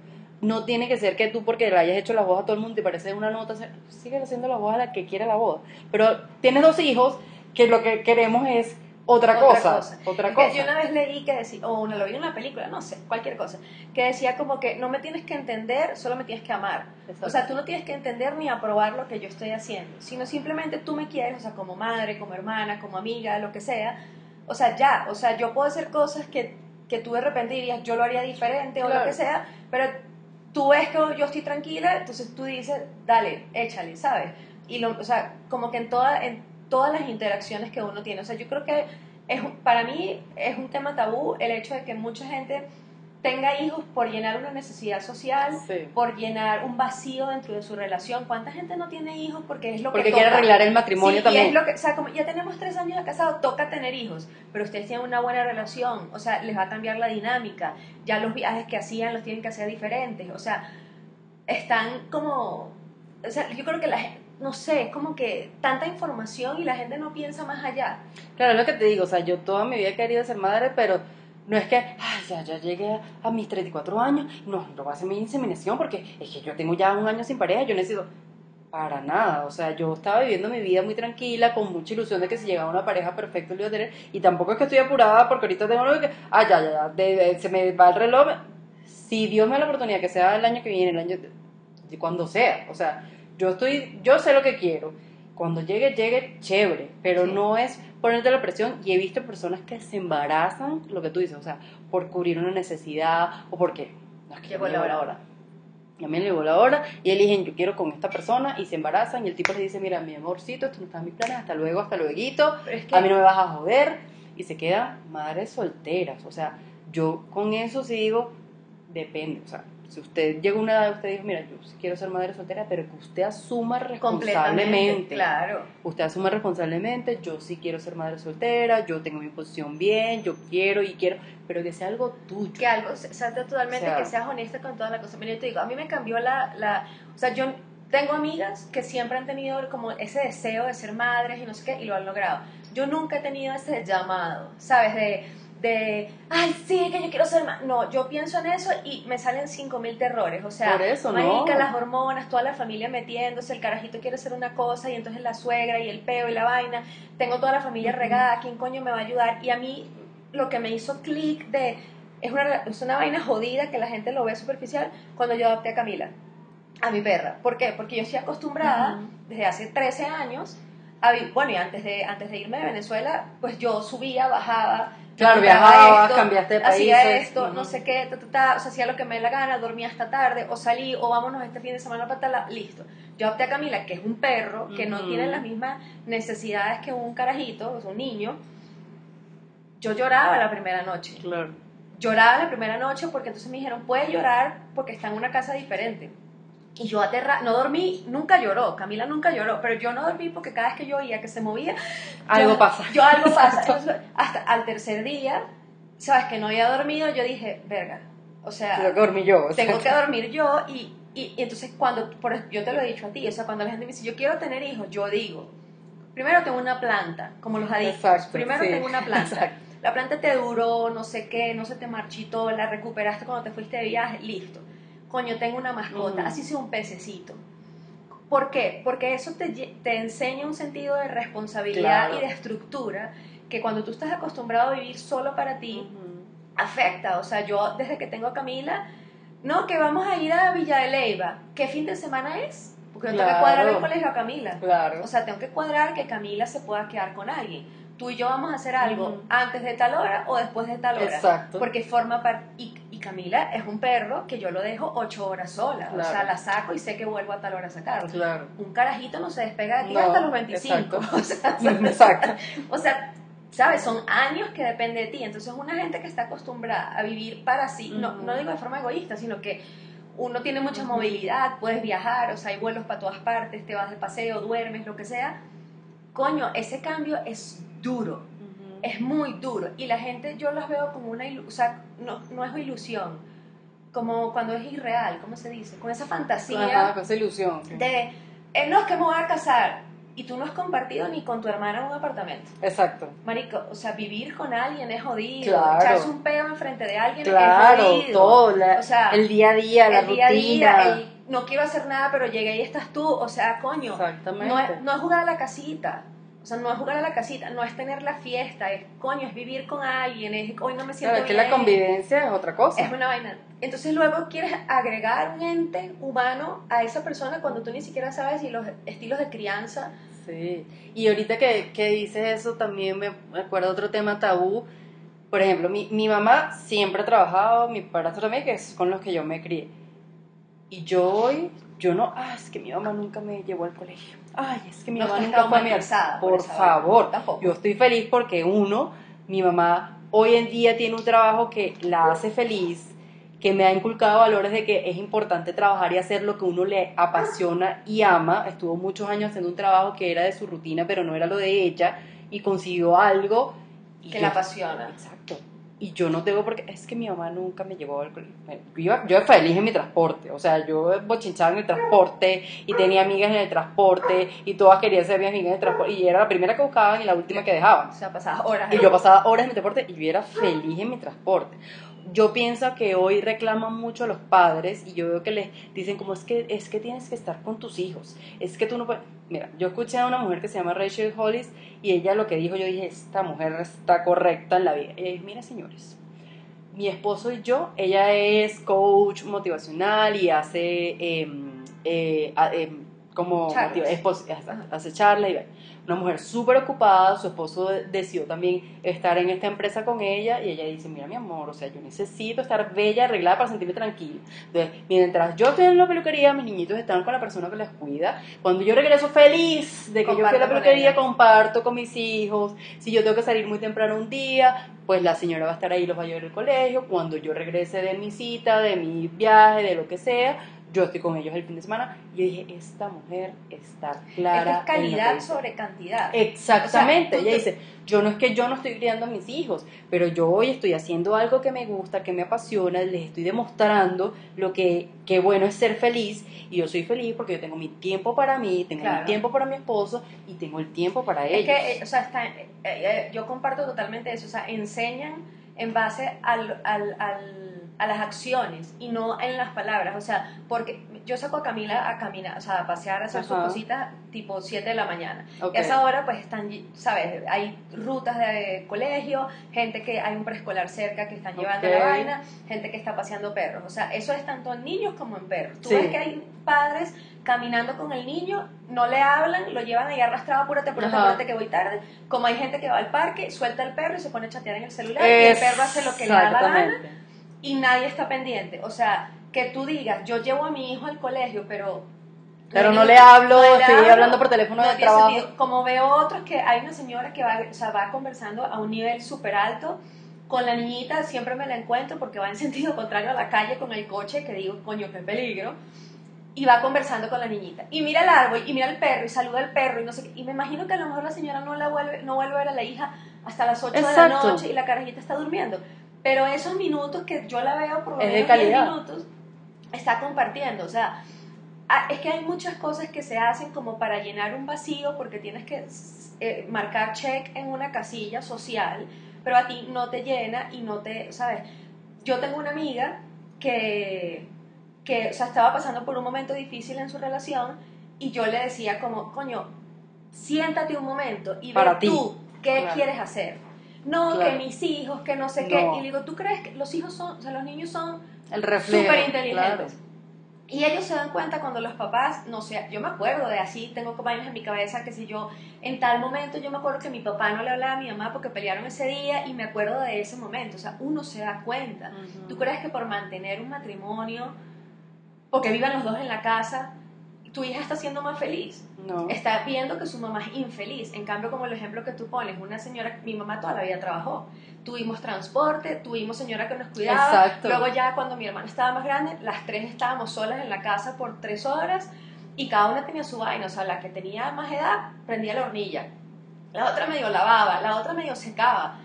[SPEAKER 1] No tiene que ser que tú, porque le hayas hecho las bodas a todo el mundo, te parece una nota, sigue haciendo las bodas a la que quiera la boda. Pero tienes dos hijos que lo que queremos es otra, cosa, Otra
[SPEAKER 2] Es que
[SPEAKER 1] cosa.
[SPEAKER 2] yo una vez leí que decía, o una, lo vi en una película, no sé, cualquier cosa, que decía como que no me tienes que entender, solo me tienes que amar.
[SPEAKER 1] Exacto.
[SPEAKER 2] O sea, tú no tienes que entender ni aprobar lo que yo estoy haciendo, sino simplemente tú me quieres, o sea, como madre, como hermana, como amiga, lo que sea. O sea, ya, o sea, yo puedo hacer cosas que, que tú de repente dirías, yo lo haría diferente o lo que sea, pero tú ves que yo estoy tranquila, entonces tú dices, dale, échale, ¿sabes? Y lo, o sea, como que en, toda, en todas las interacciones que uno tiene. O sea, yo creo que es, para mí es un tema tabú el hecho de que mucha gente tenga hijos por llenar una necesidad social,
[SPEAKER 1] Sí.
[SPEAKER 2] por llenar un vacío dentro de su relación. ¿Cuánta gente no tiene hijos porque es lo
[SPEAKER 1] Porque
[SPEAKER 2] que
[SPEAKER 1] quiere
[SPEAKER 2] toca?
[SPEAKER 1] arreglar el matrimonio
[SPEAKER 2] Sí, y
[SPEAKER 1] también.
[SPEAKER 2] es lo que, o sea, como ya tenemos tres años de casado, toca tener hijos, pero ustedes tienen una buena relación, o sea, les va a cambiar la dinámica, ya los viajes que hacían los tienen que hacer diferentes, o sea, están como, o sea, yo creo que la gente, no sé, es como que tanta información y la gente no piensa más allá.
[SPEAKER 1] Claro, es lo que te digo, o sea, yo toda mi vida he querido ser madre, pero no es que, ay, ya, ya llegué a mis 34 años, no, no voy a hacer mi inseminación porque es que yo tengo ya un año sin pareja, yo necesito... Para nada, o sea, yo estaba viviendo mi vida muy tranquila, con mucha ilusión de que si llegaba una pareja perfecta lo iba a tener, y tampoco es que estoy apurada porque ahorita tengo algo que, ah, ya, ya, ya, de- de- se me va el reloj, si Dios me da la oportunidad que sea el año que viene, el año, de cuando sea, o sea, yo estoy, yo sé lo que quiero, cuando llegue, llegue, chévere, pero
[SPEAKER 2] Sí.
[SPEAKER 1] no es ponerte la presión, y he visto personas que se embarazan, lo que tú dices, o sea, por cubrir una necesidad, o porque, no, es que
[SPEAKER 2] Llegó la hora.
[SPEAKER 1] hora. Ya me llegó la hora y eligen, yo quiero con esta persona y se embarazan y el tipo les dice, mira, mi amorcito, esto no está en mis planes, hasta luego, hasta luego,
[SPEAKER 2] es que
[SPEAKER 1] a mí no me vas a joder y se quedan madres solteras. O sea, yo con eso sí digo, depende. O sea, si usted llega a una edad, usted dice, mira, yo sí quiero ser madre soltera, pero que usted asuma responsablemente.
[SPEAKER 2] claro.
[SPEAKER 1] Usted asuma responsablemente, yo sí quiero ser madre soltera, yo tengo mi posición bien, yo quiero y quiero, pero que sea algo tuyo.
[SPEAKER 2] que algo salta totalmente,
[SPEAKER 1] O sea-
[SPEAKER 2] que seas honesta con toda la cosa. Mira, yo te digo, a mí me cambió la, la, o sea, yo tengo amigas que siempre han tenido como ese deseo de ser madres y no sé qué, y lo han logrado. Yo nunca he tenido ese llamado, ¿sabes? De, de ay, sí, que yo quiero ser madre. No, yo pienso en eso y me salen cinco mil terrores. O sea,
[SPEAKER 1] Por eso, ¿no?
[SPEAKER 2] marica, las hormonas, toda la familia metiéndose, el carajito quiere ser una cosa y entonces la suegra y el peo y la vaina. Tengo toda la familia regada, ¿quién coño me va a ayudar? Y a mí lo que me hizo clic de es una, es una vaina jodida que la gente lo ve superficial cuando yo adopté a Camila, a mi perra. ¿Por qué? Porque yo estoy acostumbrada desde hace 13 años, bueno, y antes de, antes de irme de Venezuela, pues yo subía, bajaba.
[SPEAKER 1] Claro,
[SPEAKER 2] compraba
[SPEAKER 1] viajabas, cambiaste de
[SPEAKER 2] Hacía
[SPEAKER 1] países.
[SPEAKER 2] esto,
[SPEAKER 1] Ujú.
[SPEAKER 2] no sé qué, ta, ta, ta, o sea, hacía lo que me dé la gana, dormía hasta tarde, o salí, o vámonos este fin de semana para tal, listo. Yo adopté a Camila, que es un perro, que no
[SPEAKER 1] Ujú.
[SPEAKER 2] tiene las mismas necesidades que un carajito, o sea, un niño. Yo lloraba la primera noche
[SPEAKER 1] Claro.
[SPEAKER 2] lloraba la primera noche porque entonces me dijeron, puedes llorar porque está en una casa diferente. Y yo aterra, no dormí, nunca lloró, Camila nunca lloró, pero yo no dormí porque cada vez que yo oía que se movía,
[SPEAKER 1] Algo
[SPEAKER 2] yo-
[SPEAKER 1] pasa.
[SPEAKER 2] Yo algo pasa. Entonces, hasta al tercer día, sabes que no había dormido, yo dije, verga, o sea,
[SPEAKER 1] Tengo que dormir yo. o sea.
[SPEAKER 2] tengo que dormir yo y, y, y entonces cuando, por, yo te lo he dicho a ti, o sea, cuando la gente me dice, yo quiero tener hijos, yo digo, primero tengo una planta, como los adictos,
[SPEAKER 1] Exacto,
[SPEAKER 2] primero
[SPEAKER 1] sí.
[SPEAKER 2] tengo una planta.
[SPEAKER 1] Exacto.
[SPEAKER 2] La planta te duró, no sé qué, no se te marchitó, la recuperaste cuando te fuiste de viaje, listo. Coño, tengo una mascota, así sea un pececito. ¿Por qué? Porque eso te, te enseña un sentido de responsabilidad
[SPEAKER 1] Claro.
[SPEAKER 2] y de estructura que cuando tú estás acostumbrado a vivir solo para ti, afecta. O sea, yo desde que tengo a Camila, no, que vamos a ir a Villa de Leyva. ¿Qué fin de semana es? Porque yo tengo que
[SPEAKER 1] Claro.
[SPEAKER 2] cuadrar el colegio a Camila.
[SPEAKER 1] Claro.
[SPEAKER 2] O sea, tengo que cuadrar que Camila se pueda quedar con alguien. Tú y yo vamos a hacer algo antes de tal hora o después de tal hora.
[SPEAKER 1] Exacto.
[SPEAKER 2] Porque forma parte. Y Camila es un perro que yo lo dejo ocho horas sola. O sea, la saco y sé que vuelvo a tal hora a sacarla.
[SPEAKER 1] Claro.
[SPEAKER 2] Un carajito no se despega de ti
[SPEAKER 1] No,
[SPEAKER 2] hasta los 25.
[SPEAKER 1] exacto.
[SPEAKER 2] O sea,
[SPEAKER 1] Exacto.
[SPEAKER 2] o sea, ¿sabes? Son años que depende de ti. Entonces, una gente que está acostumbrada a vivir para sí, no, no digo de forma egoísta, sino que uno tiene mucha movilidad, puedes viajar, o sea, hay vuelos para todas partes, te vas de paseo, duermes, lo que sea. Coño, ese cambio es duro. Es muy duro. Y la gente, yo los veo como una ilusión, o sea, no, no es ilusión, como cuando es irreal, ¿cómo se dice? Con esa fantasía
[SPEAKER 1] Ajá, con esa ilusión.
[SPEAKER 2] de, eh, no, es que me voy a casar. Y tú no has compartido ni con tu hermana un apartamento.
[SPEAKER 1] Exacto.
[SPEAKER 2] Marico, o sea, vivir con alguien es jodido.
[SPEAKER 1] Claro.
[SPEAKER 2] Echarse un pedo enfrente de alguien
[SPEAKER 1] Claro,
[SPEAKER 2] es jodido.
[SPEAKER 1] todo. la-
[SPEAKER 2] O sea,
[SPEAKER 1] el día a día, la
[SPEAKER 2] el día a
[SPEAKER 1] rutina.
[SPEAKER 2] día, el no quiero hacer nada, pero llegué y estás tú. O sea, coño,
[SPEAKER 1] Exactamente.
[SPEAKER 2] no es, no es jugar a la casita. O sea, no es jugar a la casita, no es tener la fiesta, es coño, es vivir con alguien, es hoy no me siento
[SPEAKER 1] Claro, es que
[SPEAKER 2] bien.
[SPEAKER 1] la convivencia es otra cosa.
[SPEAKER 2] Es una vaina. Entonces luego quieres agregar un ente humano a esa persona cuando tú ni siquiera sabes si los estilos de crianza
[SPEAKER 1] Sí, y ahorita que, que dices eso también me acuerdo otro tema tabú. Por ejemplo, mi, mi mamá siempre ha trabajado, mi padrastro también, que es con los que yo me crié. Y yo hoy, yo no, ah, es que mi mamá nunca me llevó al colegio. Ay, es que mi
[SPEAKER 2] No
[SPEAKER 1] mamá nunca fue a
[SPEAKER 2] por
[SPEAKER 1] Por favor,
[SPEAKER 2] Tampoco.
[SPEAKER 1] yo estoy feliz porque uno, mi mamá hoy en día tiene un trabajo que la hace feliz, que me ha inculcado valores de que es importante trabajar y hacer lo que uno le apasiona y ama. Estuvo muchos años haciendo un trabajo que era de su rutina, pero no era lo de ella, y consiguió algo. y
[SPEAKER 2] que
[SPEAKER 1] yo-
[SPEAKER 2] la apasiona.
[SPEAKER 1] Exacto. Y yo no tengo porque es que mi mamá nunca me llevó al colegio. Yo yo era feliz en mi transporte, o sea, yo bochinchaba en el transporte y tenía amigas en el transporte y todas querían ser mis amigas en el transporte y era la primera que buscaban y la última que dejaban.
[SPEAKER 2] O sea, pasabas horas.
[SPEAKER 1] Y yo pasaba horas en mi transporte y yo era feliz en mi transporte. Yo pienso que hoy reclaman mucho a los padres y yo veo que les dicen como es que es que tienes que estar con tus hijos, es que tú no puedes... Mira, yo escuché a una mujer que se llama Rachel Hollis y ella lo que dijo, yo dije, esta mujer está correcta en la vida. Ella dijo, mira señores, mi esposo y yo, ella es coach motivacional y hace em, eh, em, como
[SPEAKER 2] Charlas.
[SPEAKER 1] hace charlas y una mujer súper ocupada, su esposo de- decidió también estar en esta empresa con ella y ella dice, mira mi amor, o sea, yo necesito estar bella, arreglada para sentirme tranquila. Entonces, mientras yo estoy en la peluquería, mis niñitos están con la persona que les cuida. Cuando yo regreso feliz de que yo fui a la peluquería, comparto con mis hijos. Si yo tengo que salir muy temprano un día, pues la señora va a estar ahí, los va a llevar al colegio. Cuando yo regrese de mi cita, de mi viaje, de lo que sea, yo estoy con ellos el fin de semana. Y yo dije, esta mujer está
[SPEAKER 2] Es
[SPEAKER 1] clara.
[SPEAKER 2] es calidad sobre cantidad.
[SPEAKER 1] Exactamente,
[SPEAKER 2] O sea,
[SPEAKER 1] ella
[SPEAKER 2] te-
[SPEAKER 1] dice, yo no es que yo no estoy criando a mis hijos, pero yo hoy estoy haciendo algo que me gusta, que me apasiona, les estoy demostrando lo que, que bueno es ser feliz y yo soy feliz porque yo tengo mi tiempo para mí, tengo
[SPEAKER 2] Claro.
[SPEAKER 1] mi tiempo para mi esposo y tengo el tiempo para
[SPEAKER 2] Es
[SPEAKER 1] ellos.
[SPEAKER 2] que, eh, o sea, está, eh, eh, yo comparto totalmente eso, o sea, enseñan en base al, al, al- a las acciones y no en las palabras, o sea, porque yo saco a Camila a caminar, o sea, a pasear, a hacer sus
[SPEAKER 1] Ajá.
[SPEAKER 2] cositas tipo 7 de la mañana. Y a esa hora pues están, ¿sabes? Hay rutas de colegio, gente que hay un preescolar cerca que están llevando la vaina, gente que está paseando perros, o sea, eso es tanto en niños como en perros. Tú
[SPEAKER 1] Sí.
[SPEAKER 2] ves que hay padres caminando con el niño, no le hablan, lo llevan ahí arrastrado, apúrate, apúrate, apúrate que voy tarde. Como hay gente que va al parque, suelta el perro y se pone a chatear en el celular y el perro hace lo que le da la gana. Y nadie está pendiente. O sea, que tú digas, yo llevo a mi hijo al colegio, pero...
[SPEAKER 1] Pero no le hablo,
[SPEAKER 2] le
[SPEAKER 1] estoy hablando por teléfono
[SPEAKER 2] no
[SPEAKER 1] de trabajo.
[SPEAKER 2] sentido. Como veo otros que hay una señora que va, o sea, va conversando a un nivel súper alto con la niñita, siempre me la encuentro porque va en sentido contrario a la calle con el coche, que digo, coño, qué peligro. Y va conversando con la niñita. Y mira el árbol, y mira el perro, y saluda al perro, y no sé qué. Y me imagino que a lo mejor la señora no, la vuelve, no vuelve a ver a la hija hasta las 8 de la noche y la carajita está durmiendo. Pero esos minutos que yo la veo por lo menos 10
[SPEAKER 1] calidad.
[SPEAKER 2] minutos, está compartiendo. O sea, ah, es que hay muchas cosas que se hacen como para llenar un vacío porque tienes que eh, marcar check en una casilla social, pero a ti no te llena y no te, ¿sabes? Yo tengo una amiga que, que o sea, estaba pasando por un momento difícil en su relación y yo le decía como, coño, siéntate un momento y
[SPEAKER 1] Para
[SPEAKER 2] ve
[SPEAKER 1] ti.
[SPEAKER 2] tú qué
[SPEAKER 1] Claro.
[SPEAKER 2] quieres hacer. No,
[SPEAKER 1] Claro.
[SPEAKER 2] que mis hijos, que no sé qué. Y le digo, ¿tú crees que los hijos son, o sea, los niños son súper inteligentes.
[SPEAKER 1] claro.
[SPEAKER 2] Y ellos se dan cuenta cuando los papás, no sé, yo me acuerdo de así, tengo vainas en mi cabeza que si yo, en tal momento yo me acuerdo que mi papá no le hablaba a mi mamá porque pelearon ese día y me acuerdo de ese momento, o sea, uno se da cuenta. ¿Tú crees que por mantener un matrimonio, porque vivan los dos en la casa, tu hija está siendo más feliz?
[SPEAKER 1] No.
[SPEAKER 2] Está viendo que su mamá es infeliz. En cambio, como el ejemplo que tú pones, una señora, mi mamá toda la vida trabajó. Tuvimos transporte, tuvimos señora que nos cuidaba.
[SPEAKER 1] Exacto.
[SPEAKER 2] Luego ya cuando mi hermana estaba más grande, las tres estábamos solas en la casa por tres horas y cada una tenía su vaina. O sea, la que tenía más edad prendía la hornilla. La otra medio lavaba, la otra medio secaba,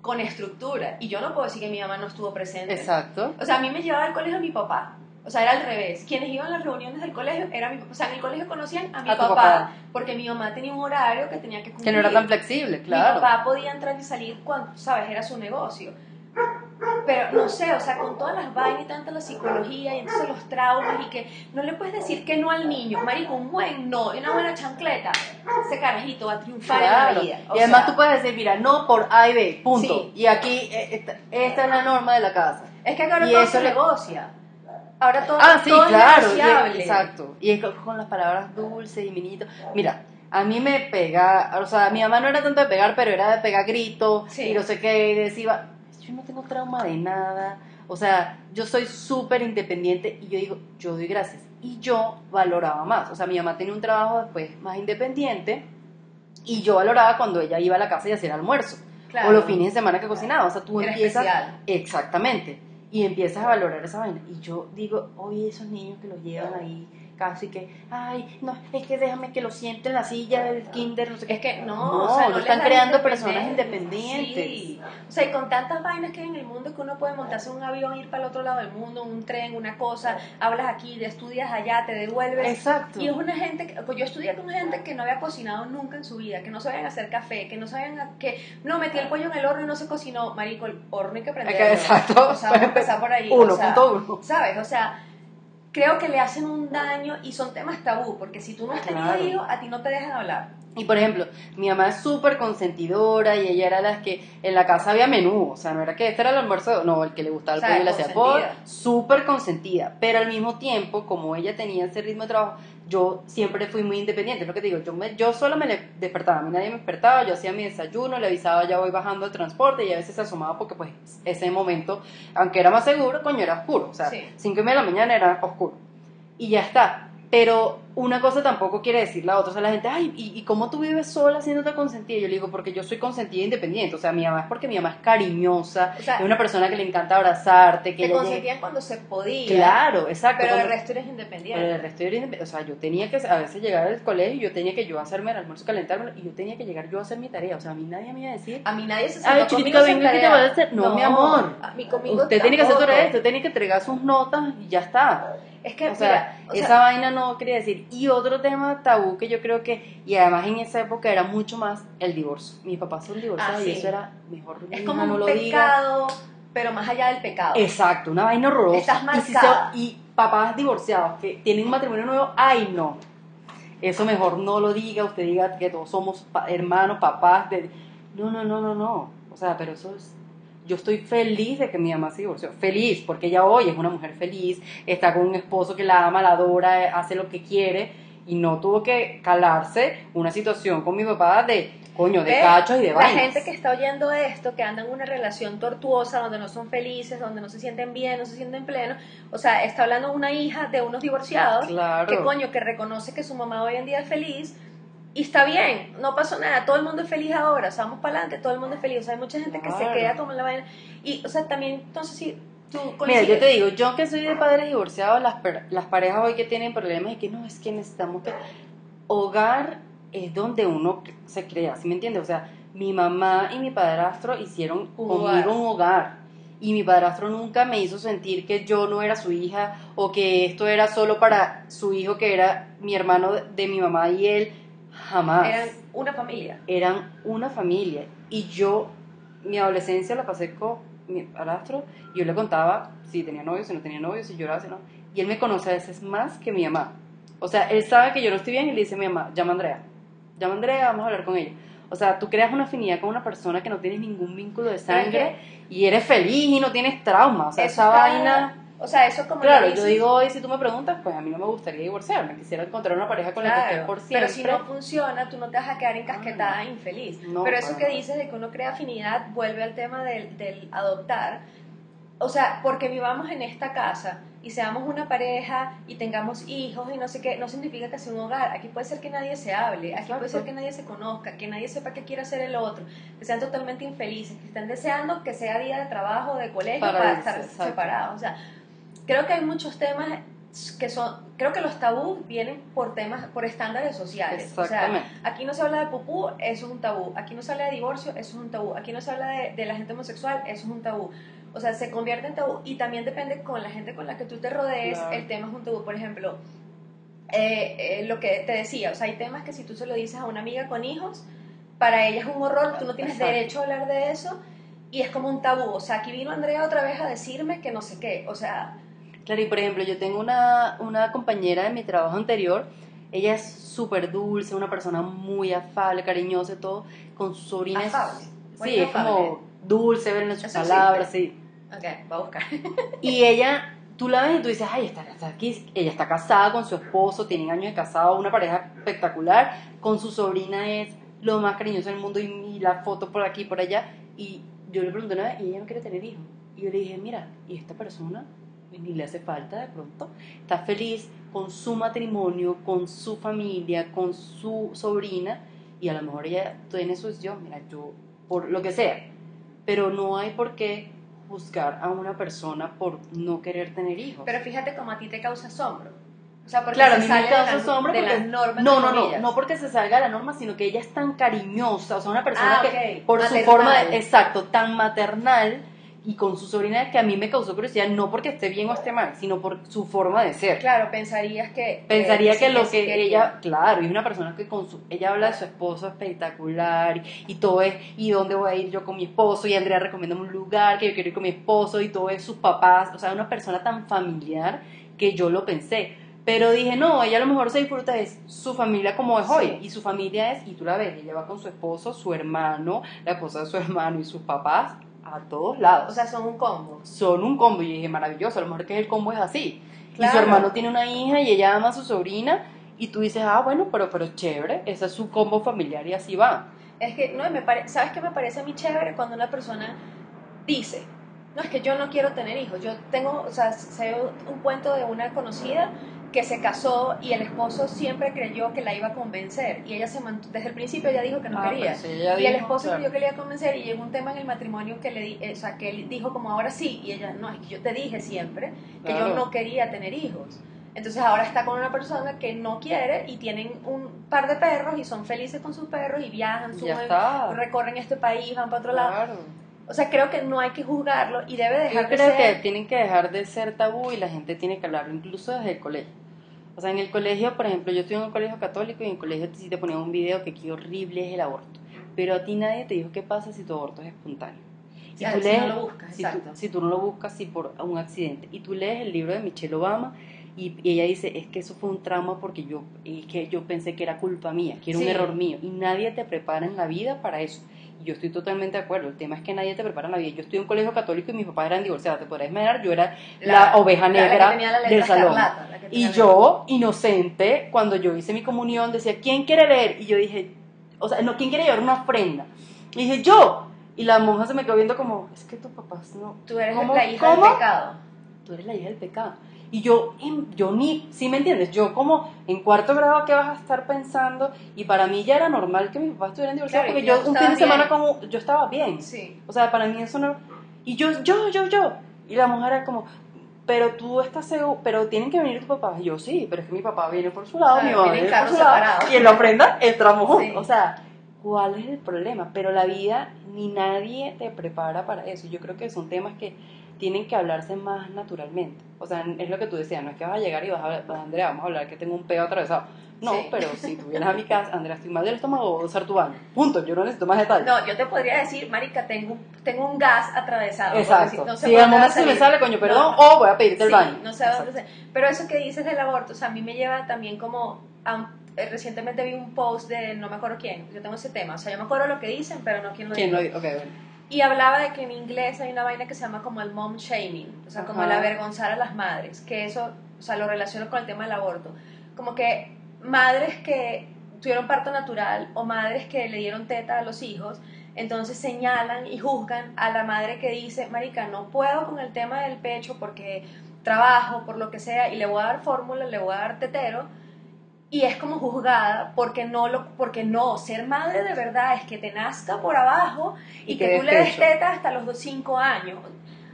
[SPEAKER 2] con estructura. Y yo no puedo decir que mi mamá no estuvo presente.
[SPEAKER 1] Exacto.
[SPEAKER 2] O sea, a mí me llevaba al colegio mi papá. O sea, era al revés. Quienes iban a las reuniones del colegio era mi. O sea, en el colegio conocían a mi
[SPEAKER 1] A
[SPEAKER 2] papá,
[SPEAKER 1] papá.
[SPEAKER 2] porque mi mamá tenía un horario que tenía que cumplir.
[SPEAKER 1] Que no era tan flexible, claro.
[SPEAKER 2] Mi papá podía entrar y salir cuando, ¿sabes? Era su negocio. Pero no sé, o sea, con todas las vainas y tanta la psicología y entonces los traumas y que no le puedes decir que no al niño. Marico, un buen no una buena chancleta. Ese carajito va a triunfar en la vida. O
[SPEAKER 1] y además
[SPEAKER 2] sea,
[SPEAKER 1] tú puedes decir, mira, no por A y B, punto.
[SPEAKER 2] Sí.
[SPEAKER 1] Y aquí, eh, esta, esta es la norma de la casa.
[SPEAKER 2] Es que todo
[SPEAKER 1] eso
[SPEAKER 2] se negocia. Ahora todo,
[SPEAKER 1] Ah, sí,
[SPEAKER 2] todo
[SPEAKER 1] claro.
[SPEAKER 2] negociable.
[SPEAKER 1] exacto. Y es con- con las palabras dulces y minitos. Mira, a mí me pega, o sea, mi mamá no era tanto de pegar, pero era de pegar gritos
[SPEAKER 2] Sí.
[SPEAKER 1] y no sé qué, y decía, yo no tengo trauma de nada. O sea, yo soy súper independiente y yo digo, yo doy gracias. Y yo valoraba más. O sea, mi mamá tenía un trabajo después más independiente y yo valoraba cuando ella iba a la casa y hacía el almuerzo.
[SPEAKER 2] Claro.
[SPEAKER 1] O los fines de semana que cocinaba. O sea, tú
[SPEAKER 2] Era
[SPEAKER 1] empiezas.
[SPEAKER 2] especial.
[SPEAKER 1] Exactamente. Y empiezas a valorar esa vaina. Y yo digo, oye, esos niños que los llevan ahí casi que, ay, no, es que déjame que lo siente en la silla del kinder, no sé qué.
[SPEAKER 2] Es que no,
[SPEAKER 1] No,
[SPEAKER 2] o sea,
[SPEAKER 1] no están creando personas independientes.
[SPEAKER 2] Sí. O sea, y con tantas vainas que hay en el mundo que uno puede montarse un avión, ir para el otro lado del mundo, un tren, una cosa, hablas aquí, estudias allá, te devuelves.
[SPEAKER 1] Exacto.
[SPEAKER 2] Y es una gente, que, pues yo estudié con gente que no había cocinado nunca en su vida, que no sabían hacer café, que no sabían, que no, metí el pollo en el horno y no se cocinó, marico, el horno hay que prenderlo.
[SPEAKER 1] Exacto.
[SPEAKER 2] O sea, vamos a empezar por ahí. o sea,
[SPEAKER 1] 1.1.
[SPEAKER 2] ¿Sabes? O sea, creo que le hacen un daño y son temas tabú, porque si tú no has tenido
[SPEAKER 1] Claro.
[SPEAKER 2] hijos, a ti no te dejan hablar.
[SPEAKER 1] Y por ejemplo, mi mamá es súper consentidora y ella era la que en la casa había menú, o sea, no era que este era el almuerzo, no, el que le gustaba el
[SPEAKER 2] O sea,
[SPEAKER 1] pollo y le hacía
[SPEAKER 2] consentida.
[SPEAKER 1] súper consentida, pero al mismo tiempo, como ella tenía ese ritmo de trabajo, yo siempre fui muy independiente, es lo que te digo, yo, me, yo solo me despertaba, a mí nadie me despertaba, yo hacía mi desayuno, le avisaba ya voy bajando el transporte y a veces se asomaba porque pues ese momento, aunque era más seguro, coño, era oscuro, o sea,
[SPEAKER 2] Sí.
[SPEAKER 1] cinco y media de la mañana era oscuro y ya está. Pero una cosa tampoco quiere decir la otra. O sea, la gente, ay, ¿y, y cómo tú vives sola haciéndote consentida? Yo le digo, porque yo soy consentida e independiente. O sea, mi mamá es porque mi mamá es cariñosa,
[SPEAKER 2] O sea,
[SPEAKER 1] es una persona que le encanta abrazarte, que
[SPEAKER 2] Te
[SPEAKER 1] llegue-
[SPEAKER 2] consentían cuando se podía.
[SPEAKER 1] Claro, exacto.
[SPEAKER 2] Pero el resto eres
[SPEAKER 1] pero
[SPEAKER 2] independiente.
[SPEAKER 1] el resto yo era independ- O sea, yo tenía que a veces llegar al colegio y yo tenía que yo hacerme el almuerzo, calentármelo y yo tenía que llegar yo a hacer mi tarea. O sea, a mí nadie me iba a decir,
[SPEAKER 2] A mí nadie se sentó conmigo
[SPEAKER 1] venga, ¿qué te
[SPEAKER 2] tarea.
[SPEAKER 1] voy a hacer? No, mi amor.
[SPEAKER 2] A mí conmigo
[SPEAKER 1] usted tiene que hacer tarea, usted tiene que entregar sus notas y ya está.
[SPEAKER 2] Es que,
[SPEAKER 1] O sea,
[SPEAKER 2] mira, o sea,
[SPEAKER 1] esa vaina no quería decir. Y otro tema tabú que yo creo que, y además en esa época era mucho más el divorcio. Mis papás son divorciados
[SPEAKER 2] Ah,
[SPEAKER 1] y eso era mejor
[SPEAKER 2] es como
[SPEAKER 1] no
[SPEAKER 2] un
[SPEAKER 1] lo diga.
[SPEAKER 2] pecado, pero más allá del pecado.
[SPEAKER 1] Exacto, una vaina horrorosa.
[SPEAKER 2] Estás
[SPEAKER 1] y, si
[SPEAKER 2] marcada.
[SPEAKER 1] se- y papás divorciados que tienen un matrimonio nuevo, ay no. Eso mejor no lo diga, usted diga que todos somos pa- hermanos, papás. De... No, no, no, no, no. O sea, pero eso es... Yo estoy feliz de que mi mamá se divorció. Feliz, porque ella hoy es una mujer feliz, está con un esposo que la ama, la adora, hace lo que quiere y no tuvo que calarse una situación con mi papá de, coño, de cachos y de
[SPEAKER 2] La
[SPEAKER 1] vainas.
[SPEAKER 2] gente que está oyendo esto, que anda en una relación tortuosa, donde no son felices, donde no se sienten bien, no se sienten plenos, o sea, está hablando una hija de unos divorciados,
[SPEAKER 1] Claro.
[SPEAKER 2] que coño, que reconoce que su mamá hoy en día es feliz, y está bien, no pasó nada, todo el mundo es feliz ahora, o sea, vamos para adelante, todo el mundo es feliz, o sea, hay mucha gente que se queda tomando la vaina, y, o sea, también, entonces, si tú
[SPEAKER 1] Mira, yo te digo, yo que soy de padres divorciados, las, las parejas hoy que tienen problemas y que no, es que necesitamos que... Hogar es donde uno se crea, ¿sí me entiendes? O sea, mi mamá y mi padrastro hicieron
[SPEAKER 2] Un
[SPEAKER 1] conmigo
[SPEAKER 2] hogar.
[SPEAKER 1] un hogar. Y mi padrastro nunca me hizo sentir que yo no era su hija o que esto era solo para su hijo que era mi hermano de mi mamá y él. Jamás
[SPEAKER 2] eran una familia.
[SPEAKER 1] eran una familia y yo mi adolescencia la pasé con mi padrastro y yo le contaba si tenía novio, si no tenía novio, si lloraba, si no. Y él me conoce a veces más que mi mamá. O sea, él sabe que yo no estoy bien y le dice a mi mamá, llama a Andrea, llama a Andrea, vamos a hablar con ella. O sea, tú creas una afinidad con una persona que no tienes ningún vínculo de sangre y eres feliz y no tienes trauma. O sea, esa vaina...
[SPEAKER 2] O sea, eso como
[SPEAKER 1] Claro, yo digo hoy, si tú me preguntas, pues a mí no me gustaría divorciarme. Quisiera encontrar una pareja con la que esté
[SPEAKER 2] Claro,
[SPEAKER 1] por siempre.
[SPEAKER 2] pero si no funciona, tú no te vas a quedar encasquetada e infeliz.
[SPEAKER 1] No,
[SPEAKER 2] pero eso que dices de que uno crea afinidad vuelve al tema del, del adoptar. O sea, porque vivamos en esta casa y seamos una pareja y tengamos hijos y no sé qué, no significa que sea un hogar. Aquí puede ser que nadie se hable, aquí puede ser que nadie se conozca, que nadie sepa qué quiere hacer el otro, que sean totalmente infelices, que estén deseando que sea día de trabajo, de colegio,
[SPEAKER 1] Para
[SPEAKER 2] estar separados. O sea, creo que hay muchos temas que son, creo que los tabús vienen por temas, por estándares sociales. O sea, aquí no se habla de pupú, eso es un tabú. Aquí no se habla de divorcio, eso es un tabú. Aquí no se habla de, de la gente homosexual, eso es un tabú. O sea, se convierte en tabú y también depende con la gente con la que tú te rodees,
[SPEAKER 1] Claro.
[SPEAKER 2] el tema es un tabú. Por ejemplo, eh, eh, lo que te decía, o sea, hay temas que si tú se lo dices a una amiga con hijos, para ella es un horror, tú no tienes
[SPEAKER 1] Exacto.
[SPEAKER 2] derecho a hablar de eso y es como un tabú. O sea, aquí vino Andrea otra vez a decirme que no sé qué. O sea,
[SPEAKER 1] Claro, y por ejemplo, yo tengo una, una compañera de mi trabajo anterior, ella es súper dulce, una persona muy afable, cariñosa y todo, con su sobrina. es-
[SPEAKER 2] Afable. Muy
[SPEAKER 1] Sí, es
[SPEAKER 2] afable.
[SPEAKER 1] como dulce, ver en sus
[SPEAKER 2] Eso
[SPEAKER 1] palabras, sí.
[SPEAKER 2] ok, va a buscar.
[SPEAKER 1] Y ella, tú la ves y tú dices, ay, está, está aquí, ella está casada con su esposo, tienen años de casado, una pareja espectacular, con su sobrina es lo más cariñoso del mundo y, y la foto por aquí, por allá. Y yo le pregunté una vez, y ella no quiere tener hijos. Y yo le dije, mira, ¿y esta persona? Ni le hace falta de pronto. Está feliz con su matrimonio, con su familia, con su sobrina, y a lo mejor ella tiene su decisión, mira, yo, por lo que sea. Pero no hay por qué juzgar a una persona por no querer tener hijos.
[SPEAKER 2] Pero fíjate cómo a ti te causa asombro. O sea, porque
[SPEAKER 1] Claro,
[SPEAKER 2] se sale de, la,
[SPEAKER 1] asombro
[SPEAKER 2] de
[SPEAKER 1] porque
[SPEAKER 2] las normas.
[SPEAKER 1] no, no, no, no porque se salga de la norma, sino que ella es tan cariñosa, o sea, una persona
[SPEAKER 2] Ah,
[SPEAKER 1] que por su forma, de- exacto, tan maternal y con su sobrina que a mí me causó curiosidad, no porque esté bien o esté mal, sino por su forma de ser.
[SPEAKER 2] Claro, pensarías que...
[SPEAKER 1] Pensaría que lo que ella, claro, y una persona que con su, ella habla de su esposo espectacular y, y todo es, y dónde voy a ir yo con mi esposo, y Andrea recomienda un lugar que yo quiero ir con mi esposo, y todo es sus papás, o sea, una persona tan familiar que yo lo pensé. Pero dije, no, ella a lo mejor se disfruta es su familia como es hoy, y su familia es, y tú la ves, ella va con su esposo, su hermano, la esposa de su hermano y sus papás a todos lados.
[SPEAKER 2] O sea, son un combo.
[SPEAKER 1] son un combo, y dije, maravilloso, a lo mejor que el combo es así. Y su hermano tiene una hija y ella ama a su sobrina y tú dices, ah, bueno, pero, pero chévere, ese es su combo familiar y así va.
[SPEAKER 2] Es que, no, me pare... ¿sabes qué me parece a mí chévere? Cuando una persona dice, no, es que yo no quiero tener hijos. Yo tengo, o sea, sé un cuento de una conocida que se casó y el esposo siempre creyó que la iba a convencer y ella se mantuvo, desde el principio ella dijo que no
[SPEAKER 1] Ah,
[SPEAKER 2] quería.
[SPEAKER 1] pues
[SPEAKER 2] y el esposo
[SPEAKER 1] claro.
[SPEAKER 2] creyó que le iba a convencer y llegó un tema en el matrimonio que le di, eh, o sea, que él dijo como ahora sí y ella, no, es que yo te dije siempre que
[SPEAKER 1] Claro.
[SPEAKER 2] yo no quería tener hijos. Entonces ahora está con una persona que no quiere y tienen un par de perros y son felices con sus perros y viajan, suben, recorren este país, van para otro lado. O sea, creo que no hay que juzgarlo y debe dejar
[SPEAKER 1] Yo
[SPEAKER 2] de
[SPEAKER 1] creo
[SPEAKER 2] ser...
[SPEAKER 1] que tienen que dejar de ser tabú y la gente tiene que hablarlo, incluso desde el colegio. O sea, en el colegio, por ejemplo, yo estoy en un colegio católico y en el colegio sí te ponían un video que qué horrible es el aborto. Pero a ti nadie te dijo qué pasa si tu aborto es espontáneo.
[SPEAKER 2] Si- si no lo buscas,
[SPEAKER 1] si tú, si tú no lo buscas, si por un accidente. Y tú lees el libro de Michelle Obama y, y ella dice, es que eso fue un trauma porque yo, es que yo pensé que era culpa mía, que era un error mío. Y nadie te prepara en la vida para eso. Yo estoy totalmente de acuerdo. El tema es que nadie te prepara en la vida. Yo estoy en un colegio católico y mis papás eran divorciados. Te podrás imaginar, yo era la, oveja
[SPEAKER 2] la- la que
[SPEAKER 1] negra
[SPEAKER 2] la letra
[SPEAKER 1] del salón.
[SPEAKER 2] la
[SPEAKER 1] Y
[SPEAKER 2] la
[SPEAKER 1] yo, inocente, cuando yo hice mi comunión, decía, ¿quién quiere leer? Y yo dije, o sea, no, ¿quién quiere llevar una ofrenda? Y dije, yo. Y la monja se me quedó viendo como, es que tu papá no.
[SPEAKER 2] Tú eres
[SPEAKER 1] ¿Cómo?
[SPEAKER 2] la hija
[SPEAKER 1] ¿Cómo?
[SPEAKER 2] del pecado.
[SPEAKER 1] Tú eres la hija del pecado. Y yo, yo ni, ¿sí me entiendes? Yo como en cuarto grado, ¿qué vas a estar pensando? Y para mí ya era normal que mis papás estuvieran divorciados
[SPEAKER 2] Claro,
[SPEAKER 1] porque yo un fin de semana como, yo estaba bien.
[SPEAKER 2] Sí.
[SPEAKER 1] O sea, para mí eso no... Y yo, yo, yo, yo. Y la mujer era como, pero tú estás seguro, pero tienen que venir tus papás. Y yo, sí, pero es que mi papá viene por su lado, mi mamá viene por su lado.
[SPEAKER 2] separados.
[SPEAKER 1] Y en la ofrenda entramos juntos.
[SPEAKER 2] Sí.
[SPEAKER 1] O sea, ¿cuál es el problema? Pero la vida, ni nadie te prepara para eso. Yo creo que son temas que tienen que hablarse más naturalmente. O sea, es lo que tú decías, no es que vas a llegar y vas a hablar, Andrea, vamos a hablar que tengo un pedo atravesado. No,
[SPEAKER 2] Sí.
[SPEAKER 1] pero si tú vienes a mi casa, Andrea, estoy mal del estómago, voy a usar tu baño. Punto, yo no necesito más detalles.
[SPEAKER 2] No, yo te podría decir, marica, tengo tengo un gas atravesado.
[SPEAKER 1] Exacto.
[SPEAKER 2] porque no sé
[SPEAKER 1] si al momento se me sale, coño, perdón,
[SPEAKER 2] No.
[SPEAKER 1] o voy a pedirte el
[SPEAKER 2] Sí,
[SPEAKER 1] baño.
[SPEAKER 2] No sé a dónde se- Pero eso que dices del aborto, o sea, a mí me lleva también como. a un- eh, recientemente vi un post de no me acuerdo quién, yo tengo ese tema, o sea, yo me acuerdo lo que dicen, pero no quién lo
[SPEAKER 1] ¿Quién
[SPEAKER 2] dijo.
[SPEAKER 1] lo dijo? Ok, bueno.
[SPEAKER 2] Y hablaba de que en inglés hay una vaina que se llama como el mom shaming, o sea, como el avergonzar a las madres, que eso, o sea, lo relaciono con el tema del aborto. Como que madres que tuvieron parto natural o madres que le dieron teta a los hijos, entonces señalan y juzgan a la madre que dice, marica, no puedo con el tema del pecho porque trabajo, por lo que sea, y le voy a dar fórmula, le voy a dar tetero, y es como juzgada porque no lo porque no ser madre de verdad es que te nazca por abajo y,
[SPEAKER 1] Y
[SPEAKER 2] que,
[SPEAKER 1] que
[SPEAKER 2] tú le des teta hasta los 5 años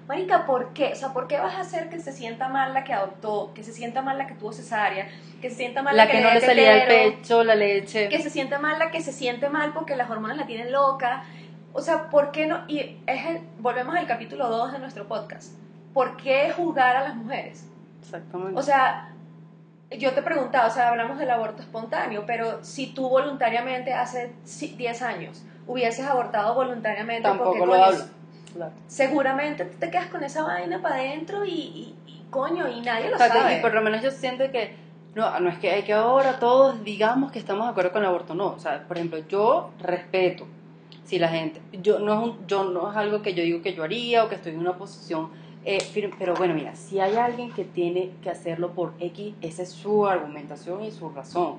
[SPEAKER 2] Marica, ¿por qué? O sea, ¿por qué vas a hacer que se sienta mal la que adoptó, que se sienta mal la que tuvo cesárea, que se sienta mal la,
[SPEAKER 1] La que no le salía el pecho, la leche.
[SPEAKER 2] que se siente mal la que se siente mal porque las hormonas la tienen loca? O sea, ¿por qué no? Y es el- volvemos al capítulo 2 de nuestro podcast. ¿Por qué juzgar a las mujeres?
[SPEAKER 1] Exactamente.
[SPEAKER 2] O sea, yo te preguntaba, o sea, hablamos del aborto espontáneo, pero si tú voluntariamente hace ci- 10 años hubieses abortado voluntariamente,
[SPEAKER 1] Tampoco
[SPEAKER 2] porque
[SPEAKER 1] lo hablo. Claro.
[SPEAKER 2] seguramente te quedas con esa vaina para adentro y, y- y coño, y nadie lo
[SPEAKER 1] Exacto,
[SPEAKER 2] sabe.
[SPEAKER 1] Y por lo menos yo siento que no, no es que hay que ahora todos digamos que estamos de acuerdo con el aborto, no. O sea, por ejemplo, yo respeto si la gente, yo no es, un- yo no es algo que yo digo que yo haría o que estoy en una posición eh, pero bueno, mira, si hay alguien que tiene que hacerlo por X, esa es su argumentación y su razón.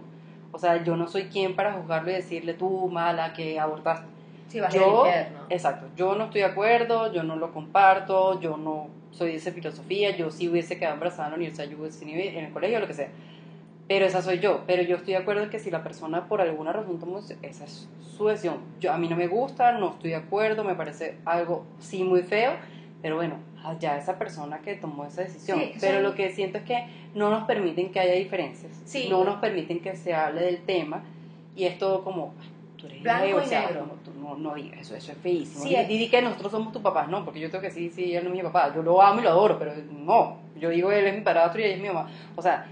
[SPEAKER 1] O sea, yo no soy quien para juzgarlo y decirle tú, mala, que abortaste.
[SPEAKER 2] si vas
[SPEAKER 1] yo,
[SPEAKER 2] al infierno.
[SPEAKER 1] exacto, yo no estoy de acuerdo, yo no lo comparto, yo no soy de esa filosofía, yo si hubiese quedado embarazada en la universidad, yo hubiese en el colegio, lo que sea. Pero esa soy yo, pero yo estoy de acuerdo en que si la persona por alguna razón toma esa es su decisión. Yo, a mí no me gusta, no estoy de acuerdo, me parece algo sí muy feo, pero bueno, ya esa persona que tomó esa decisión.
[SPEAKER 2] Sí,
[SPEAKER 1] pero lo que siento es que no nos permiten que haya diferencias,
[SPEAKER 2] Sí.
[SPEAKER 1] no nos permiten que se hable del tema y es todo como, "Ay, tú eres
[SPEAKER 2] Blanco
[SPEAKER 1] gay", o
[SPEAKER 2] y
[SPEAKER 1] sea,
[SPEAKER 2] negro.
[SPEAKER 1] No, tú no, no digas eso, eso es feísimo.
[SPEAKER 2] Sí,
[SPEAKER 1] Di-
[SPEAKER 2] es-
[SPEAKER 1] di, que nosotros somos tus papás, no, porque yo tengo que sí, sí, él no es mi papá, yo lo amo y lo adoro, pero no, yo digo él es mi padrastro y ella es mi mamá. O sea,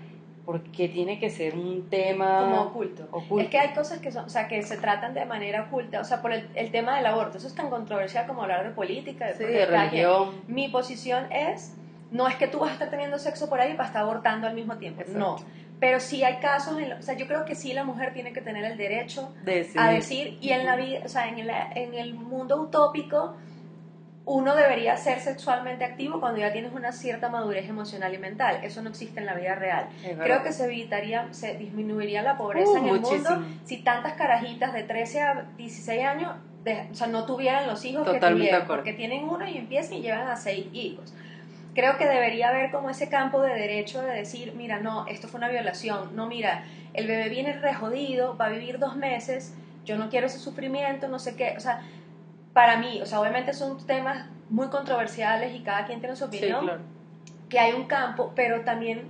[SPEAKER 1] ¿por qué tiene que ser un tema
[SPEAKER 2] como oculto.
[SPEAKER 1] oculto?
[SPEAKER 2] Es que hay cosas que son, o sea, que se tratan de manera oculta, o sea, por el, el tema del aborto, eso es tan controversial como hablar de política, de
[SPEAKER 1] Sí,
[SPEAKER 2] porque
[SPEAKER 1] de religión.
[SPEAKER 2] Mi posición es, no es que tú vas a estar teniendo sexo por ahí para estar abortando al mismo tiempo,
[SPEAKER 1] Exacto.
[SPEAKER 2] no. Pero sí hay casos, en lo- o sea, yo creo que sí la mujer tiene que tener el derecho
[SPEAKER 1] de
[SPEAKER 2] a decir, y en la vida, o sea, en, la- en el mundo utópico, uno debería ser sexualmente activo cuando ya tienes una cierta madurez emocional y mental. Eso no existe en la vida real. Creo que se evitaría, se disminuiría la pobreza
[SPEAKER 1] Uh,
[SPEAKER 2] en el
[SPEAKER 1] muchísimo.
[SPEAKER 2] mundo si tantas carajitas de 13 a 16 años de- o sea, no tuvieran los hijos que
[SPEAKER 1] Totalmente acuerdo.
[SPEAKER 2] porque tienen uno y empiezan y llevan a seis hijos. Creo que debería haber como ese campo de derecho de decir, mira, no, esto fue una violación, no, mira, el bebé viene re jodido, va a vivir dos meses, yo no quiero ese sufrimiento, no sé qué, o sea, para mí, o sea, obviamente son temas muy controversiales y cada quien tiene su
[SPEAKER 1] Sí,
[SPEAKER 2] opinión,
[SPEAKER 1] claro.
[SPEAKER 2] que hay un campo, pero también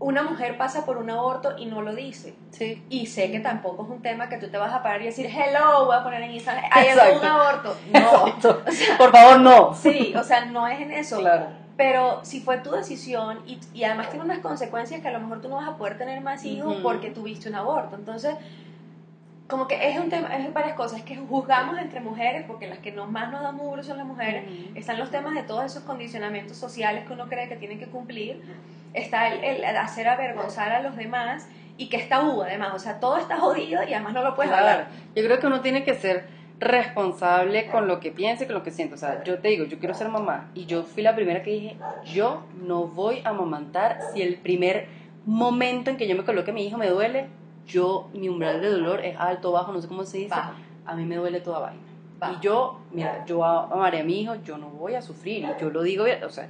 [SPEAKER 2] una mujer pasa por un aborto y no lo dice.
[SPEAKER 1] Sí.
[SPEAKER 2] Y sé que tampoco es un tema que tú te vas a parar y decir, hello, voy a poner en Instagram, hay un aborto. No.
[SPEAKER 1] Exacto. Por favor, no.
[SPEAKER 2] Sí, o sea, no es en eso.
[SPEAKER 1] Claro.
[SPEAKER 2] Pero si fue tu decisión y, y además tiene unas consecuencias que a lo mejor tú no vas a poder tener más hijos
[SPEAKER 1] Ujú.
[SPEAKER 2] porque tuviste un aborto. Entonces, como que es un tema, es varias cosas. Es que juzgamos entre mujeres porque las que no, más nos dan muy duro son las mujeres. Están los temas de todos esos condicionamientos sociales que uno cree que tienen que cumplir. Está el, el hacer avergonzar a los demás y que es tabú además. O sea, todo está jodido y además no lo puedes
[SPEAKER 1] Claro.
[SPEAKER 2] hablar.
[SPEAKER 1] Yo creo que uno tiene que ser responsable con lo que piensa y con lo que siente. O sea, yo te digo, yo quiero ser mamá y yo fui la primera que dije, yo no voy a amamantar si el primer momento en que yo me coloque a mi hijo me duele, yo, mi umbral de dolor es alto, bajo, no sé cómo se dice,
[SPEAKER 2] Bajo.
[SPEAKER 1] a mí me duele toda vaina.
[SPEAKER 2] Bajo.
[SPEAKER 1] Y yo, mira, yo amaré a mi hijo, yo no voy a sufrir, y yo lo digo, o sea,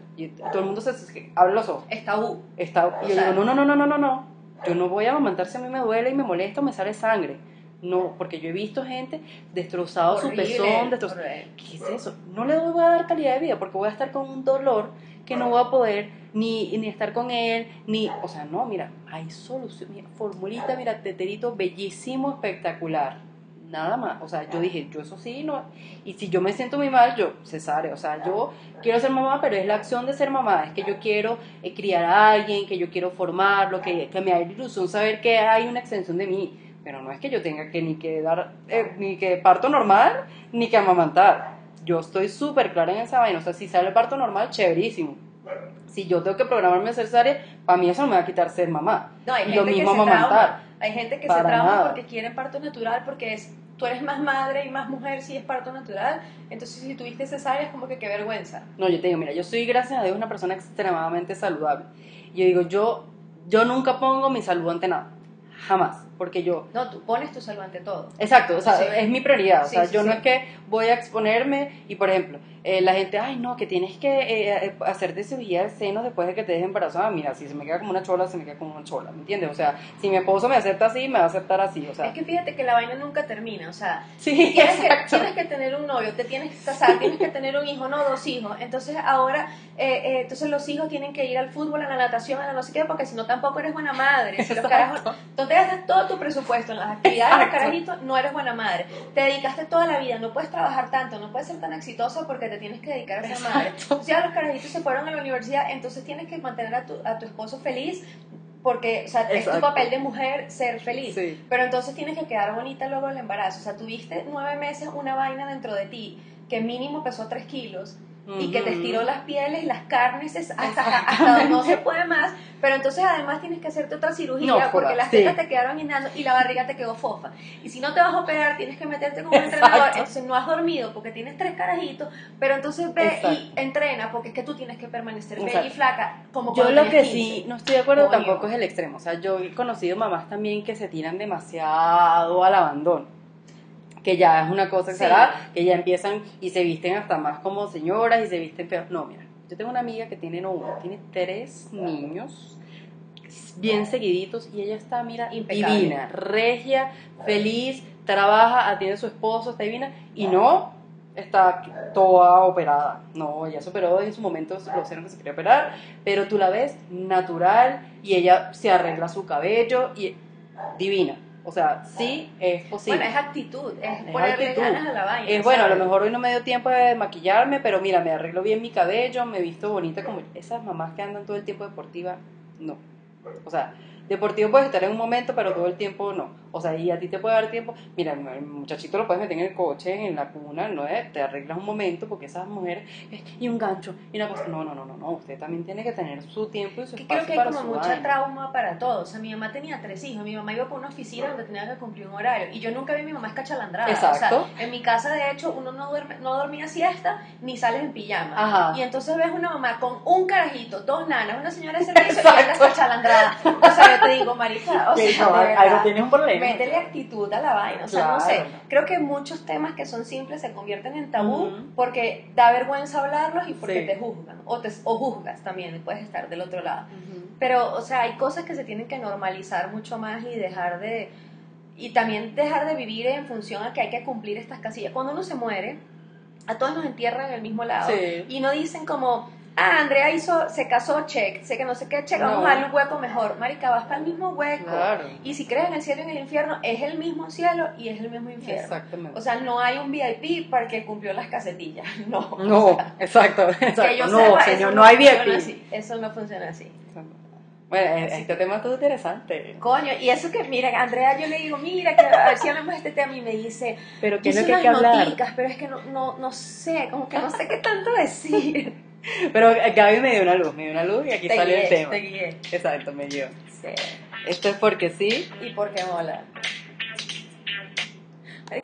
[SPEAKER 1] todo el mundo se, se abre los ojos.
[SPEAKER 2] Es tabú.
[SPEAKER 1] Está, y yo
[SPEAKER 2] sea-
[SPEAKER 1] digo, no, no, no, no, no, no, no. Yo no voy a amamantar si a mí me duele y me molesta o me sale sangre. No, porque yo he visto gente destrozado su pezón, destrozado.
[SPEAKER 2] horrible.
[SPEAKER 1] ¿Qué es eso? No le voy a dar calidad de vida porque voy a estar con un dolor que no voy a poder ni, ni estar con él, ni, o sea, no, mira, hay solución, mira, formulita, mira, teterito bellísimo, espectacular. Nada más, o sea, yo dije, yo eso sí, no. Y si yo me siento muy mal, yo, cesárea, o sea, yo quiero ser mamá, pero es la acción de ser mamá, es que yo quiero eh, criar a alguien, que yo quiero formarlo, que, que me da ilusión saber que hay una extensión de mí. Pero no es que yo tenga que ni que dar, eh, ni que parto normal, ni que amamantar. Yo estoy súper clara en esa vaina. O sea, si sale el parto normal, chéverísimo. Si yo tengo que programarme a cesárea, para mí eso no me va a quitar ser mamá.
[SPEAKER 2] No, hay
[SPEAKER 1] Y
[SPEAKER 2] gente
[SPEAKER 1] lo mismo
[SPEAKER 2] que se trauma. Hay gente que se trauma porque quieren parto natural, porque es, tú eres más madre y más mujer si es parto natural. Entonces, si tuviste cesárea, es como que qué vergüenza.
[SPEAKER 1] No, yo te digo, mira, yo soy, gracias a Dios, una persona extremadamente saludable. Y yo digo, yo, yo nunca pongo mi salud ante nada. Jamás. Porque yo,
[SPEAKER 2] No, tú pones tu salud ante todo.
[SPEAKER 1] Exacto, o sea,
[SPEAKER 2] Sí.
[SPEAKER 1] es mi prioridad. O
[SPEAKER 2] Sí,
[SPEAKER 1] sea,
[SPEAKER 2] sí,
[SPEAKER 1] yo no
[SPEAKER 2] sí.
[SPEAKER 1] es que voy a exponerme y, por ejemplo, eh, la gente, ay, no, que tienes que eh, eh, hacerte cirugía de senos después de que te dejes embarazada. Mira, si se me queda como una chola, se me queda como una chola, ¿me entiendes? O sea, si mi esposo me acepta así, me va a aceptar así, o sea.
[SPEAKER 2] Es que fíjate que la vaina nunca termina, o sea,
[SPEAKER 1] sí,
[SPEAKER 2] tienes que, tienes que tener un novio, te tienes que casar, tienes que tener un hijo, no dos hijos. Entonces ahora, eh, eh, entonces los hijos tienen que ir al fútbol, a la natación, a la no sé qué, porque si no tampoco eres buena madre. Si los carajos, tú te gastas todo tu presupuesto en las actividades de
[SPEAKER 1] Exacto.
[SPEAKER 2] carajito, no eres buena madre. Te dedicaste toda la vida, no puedes trabajar tanto, no puedes ser tan exitoso porque te tienes que dedicar a ser madre. Entonces ya los carajitos se fueron a la universidad, entonces tienes que mantener a tu, a tu esposo feliz porque o sea, es tu papel de mujer ser feliz.
[SPEAKER 1] Sí.
[SPEAKER 2] Pero entonces tienes que quedar bonita luego del embarazo. O sea, tuviste nueve meses una vaina dentro de ti que mínimo pesó tres kilos y que te estiró las pieles, las carnes, es- hasta, hasta donde no se puede más. Pero entonces además tienes que hacerte otra cirugía
[SPEAKER 1] No,
[SPEAKER 2] porque las
[SPEAKER 1] sí.
[SPEAKER 2] tetas te quedaron guindando y la barriga te quedó fofa. Y si no te vas a operar, tienes que meterte con un entrenador.
[SPEAKER 1] Exacto.
[SPEAKER 2] Entonces no has dormido porque tienes tres carajitos, pero entonces ve
[SPEAKER 1] Exacto.
[SPEAKER 2] y entrena porque es que tú tienes que permanecer bella y flaca como
[SPEAKER 1] Yo lo que sí
[SPEAKER 2] 15.
[SPEAKER 1] no estoy de acuerdo tampoco es el extremo. O sea, yo he conocido mamás también que se tiran demasiado al abandono. Que ya es una cosa
[SPEAKER 2] Sí.
[SPEAKER 1] exagerada, que ya empiezan y se visten hasta más como señoras y se visten peor. No, mira, yo tengo una amiga que tiene no uno, tiene tres niños bien seguiditos y ella está, mira,
[SPEAKER 2] Impecable.
[SPEAKER 1] divina, regia, feliz, trabaja, atiende a su esposo, está divina y no está toda operada. No, ella se operó en su momento los senos que se quería operar, pero tú la ves natural y ella se arregla su cabello y divina. O sea, sí es posible.
[SPEAKER 2] Bueno, es actitud, es,
[SPEAKER 1] Es
[SPEAKER 2] ponerle
[SPEAKER 1] actitud.
[SPEAKER 2] ganas a la vaina.
[SPEAKER 1] Es bueno, a lo mejor hoy no me dio tiempo de maquillarme, pero mira, me arreglo bien mi cabello, me he visto bonita como esas mamás que andan todo el tiempo deportiva, no. O sea, deportivo puedes estar en un momento, pero todo el tiempo no. O sea, y a ti te puede dar tiempo, mira, el muchachito lo puedes meter en el coche, en la cuna, ¿no? es? Te arreglas un momento, porque esas mujeres, y un gancho, y una cosa, no, no, no, no, no, usted también tiene que tener su tiempo y su
[SPEAKER 2] que
[SPEAKER 1] espacio
[SPEAKER 2] creo que hay
[SPEAKER 1] para
[SPEAKER 2] como mucha trauma para todos. O sea, mi mamá tenía tres hijos. Mi mamá iba por una oficina donde tenía que cumplir un horario. Y yo nunca vi a mi mamá escachalandrada.
[SPEAKER 1] Exacto.
[SPEAKER 2] O sea, en mi casa, de hecho, uno no, duerme, no dormía siesta ni sales en pijama.
[SPEAKER 1] Ajá.
[SPEAKER 2] Y entonces ves una mamá con un carajito, dos nanas, una señora de servicio y
[SPEAKER 1] Exacto.
[SPEAKER 2] escachalandrada. O sea, yo te digo, marica, o sea,
[SPEAKER 1] no,
[SPEAKER 2] de
[SPEAKER 1] tienes un problema.
[SPEAKER 2] Métele actitud a la vaina. O sea, no sé. Creo que muchos temas que son simples se convierten en tabú porque da vergüenza hablarlos y porque
[SPEAKER 1] Sí.
[SPEAKER 2] te juzgan. O, te, o juzgas también, puedes estar del otro lado. Pero, o sea, hay cosas que se tienen que normalizar mucho más y dejar de... Y también dejar de vivir en función a que hay que cumplir estas casillas. Cuando uno se muere, a todos nos entierran en el mismo lado.
[SPEAKER 1] Sí.
[SPEAKER 2] Y no dicen como, ah, Andrea hizo, se casó, check, sé que no sé qué, check, vamos
[SPEAKER 1] No.
[SPEAKER 2] a darle un hueco mejor. Marica, vas para el mismo hueco.
[SPEAKER 1] Claro.
[SPEAKER 2] Y si crees en el cielo y en el infierno, es el mismo cielo y es el mismo infierno.
[SPEAKER 1] Exactamente.
[SPEAKER 2] O sea, no hay un VIP para el que cumplió las casetillas. No.
[SPEAKER 1] no,
[SPEAKER 2] O sea,
[SPEAKER 1] exacto,
[SPEAKER 2] que
[SPEAKER 1] exacto.
[SPEAKER 2] yo
[SPEAKER 1] no,
[SPEAKER 2] sepa,
[SPEAKER 1] señor, no hay VIP.
[SPEAKER 2] así. Eso no funciona así.
[SPEAKER 1] Bueno, e- este tema es todo interesante.
[SPEAKER 2] Coño, y eso que, mira, Andrea, yo le digo, mira, que a ver si hablamos de este tema y me dice,
[SPEAKER 1] Pero ¿qué es
[SPEAKER 2] dice
[SPEAKER 1] lo que hay
[SPEAKER 2] unas
[SPEAKER 1] que hablar?
[SPEAKER 2] noticas, pero es que no, no, no sé, como que no sé qué tanto decir.
[SPEAKER 1] Pero Gaby me dio una luz, me dio una luz y aquí
[SPEAKER 2] te
[SPEAKER 1] sale
[SPEAKER 2] guié,
[SPEAKER 1] el tema.
[SPEAKER 2] te guié.
[SPEAKER 1] Exacto, me dio.
[SPEAKER 2] Sí.
[SPEAKER 1] Esto es porque sí.
[SPEAKER 2] Y por qué mola.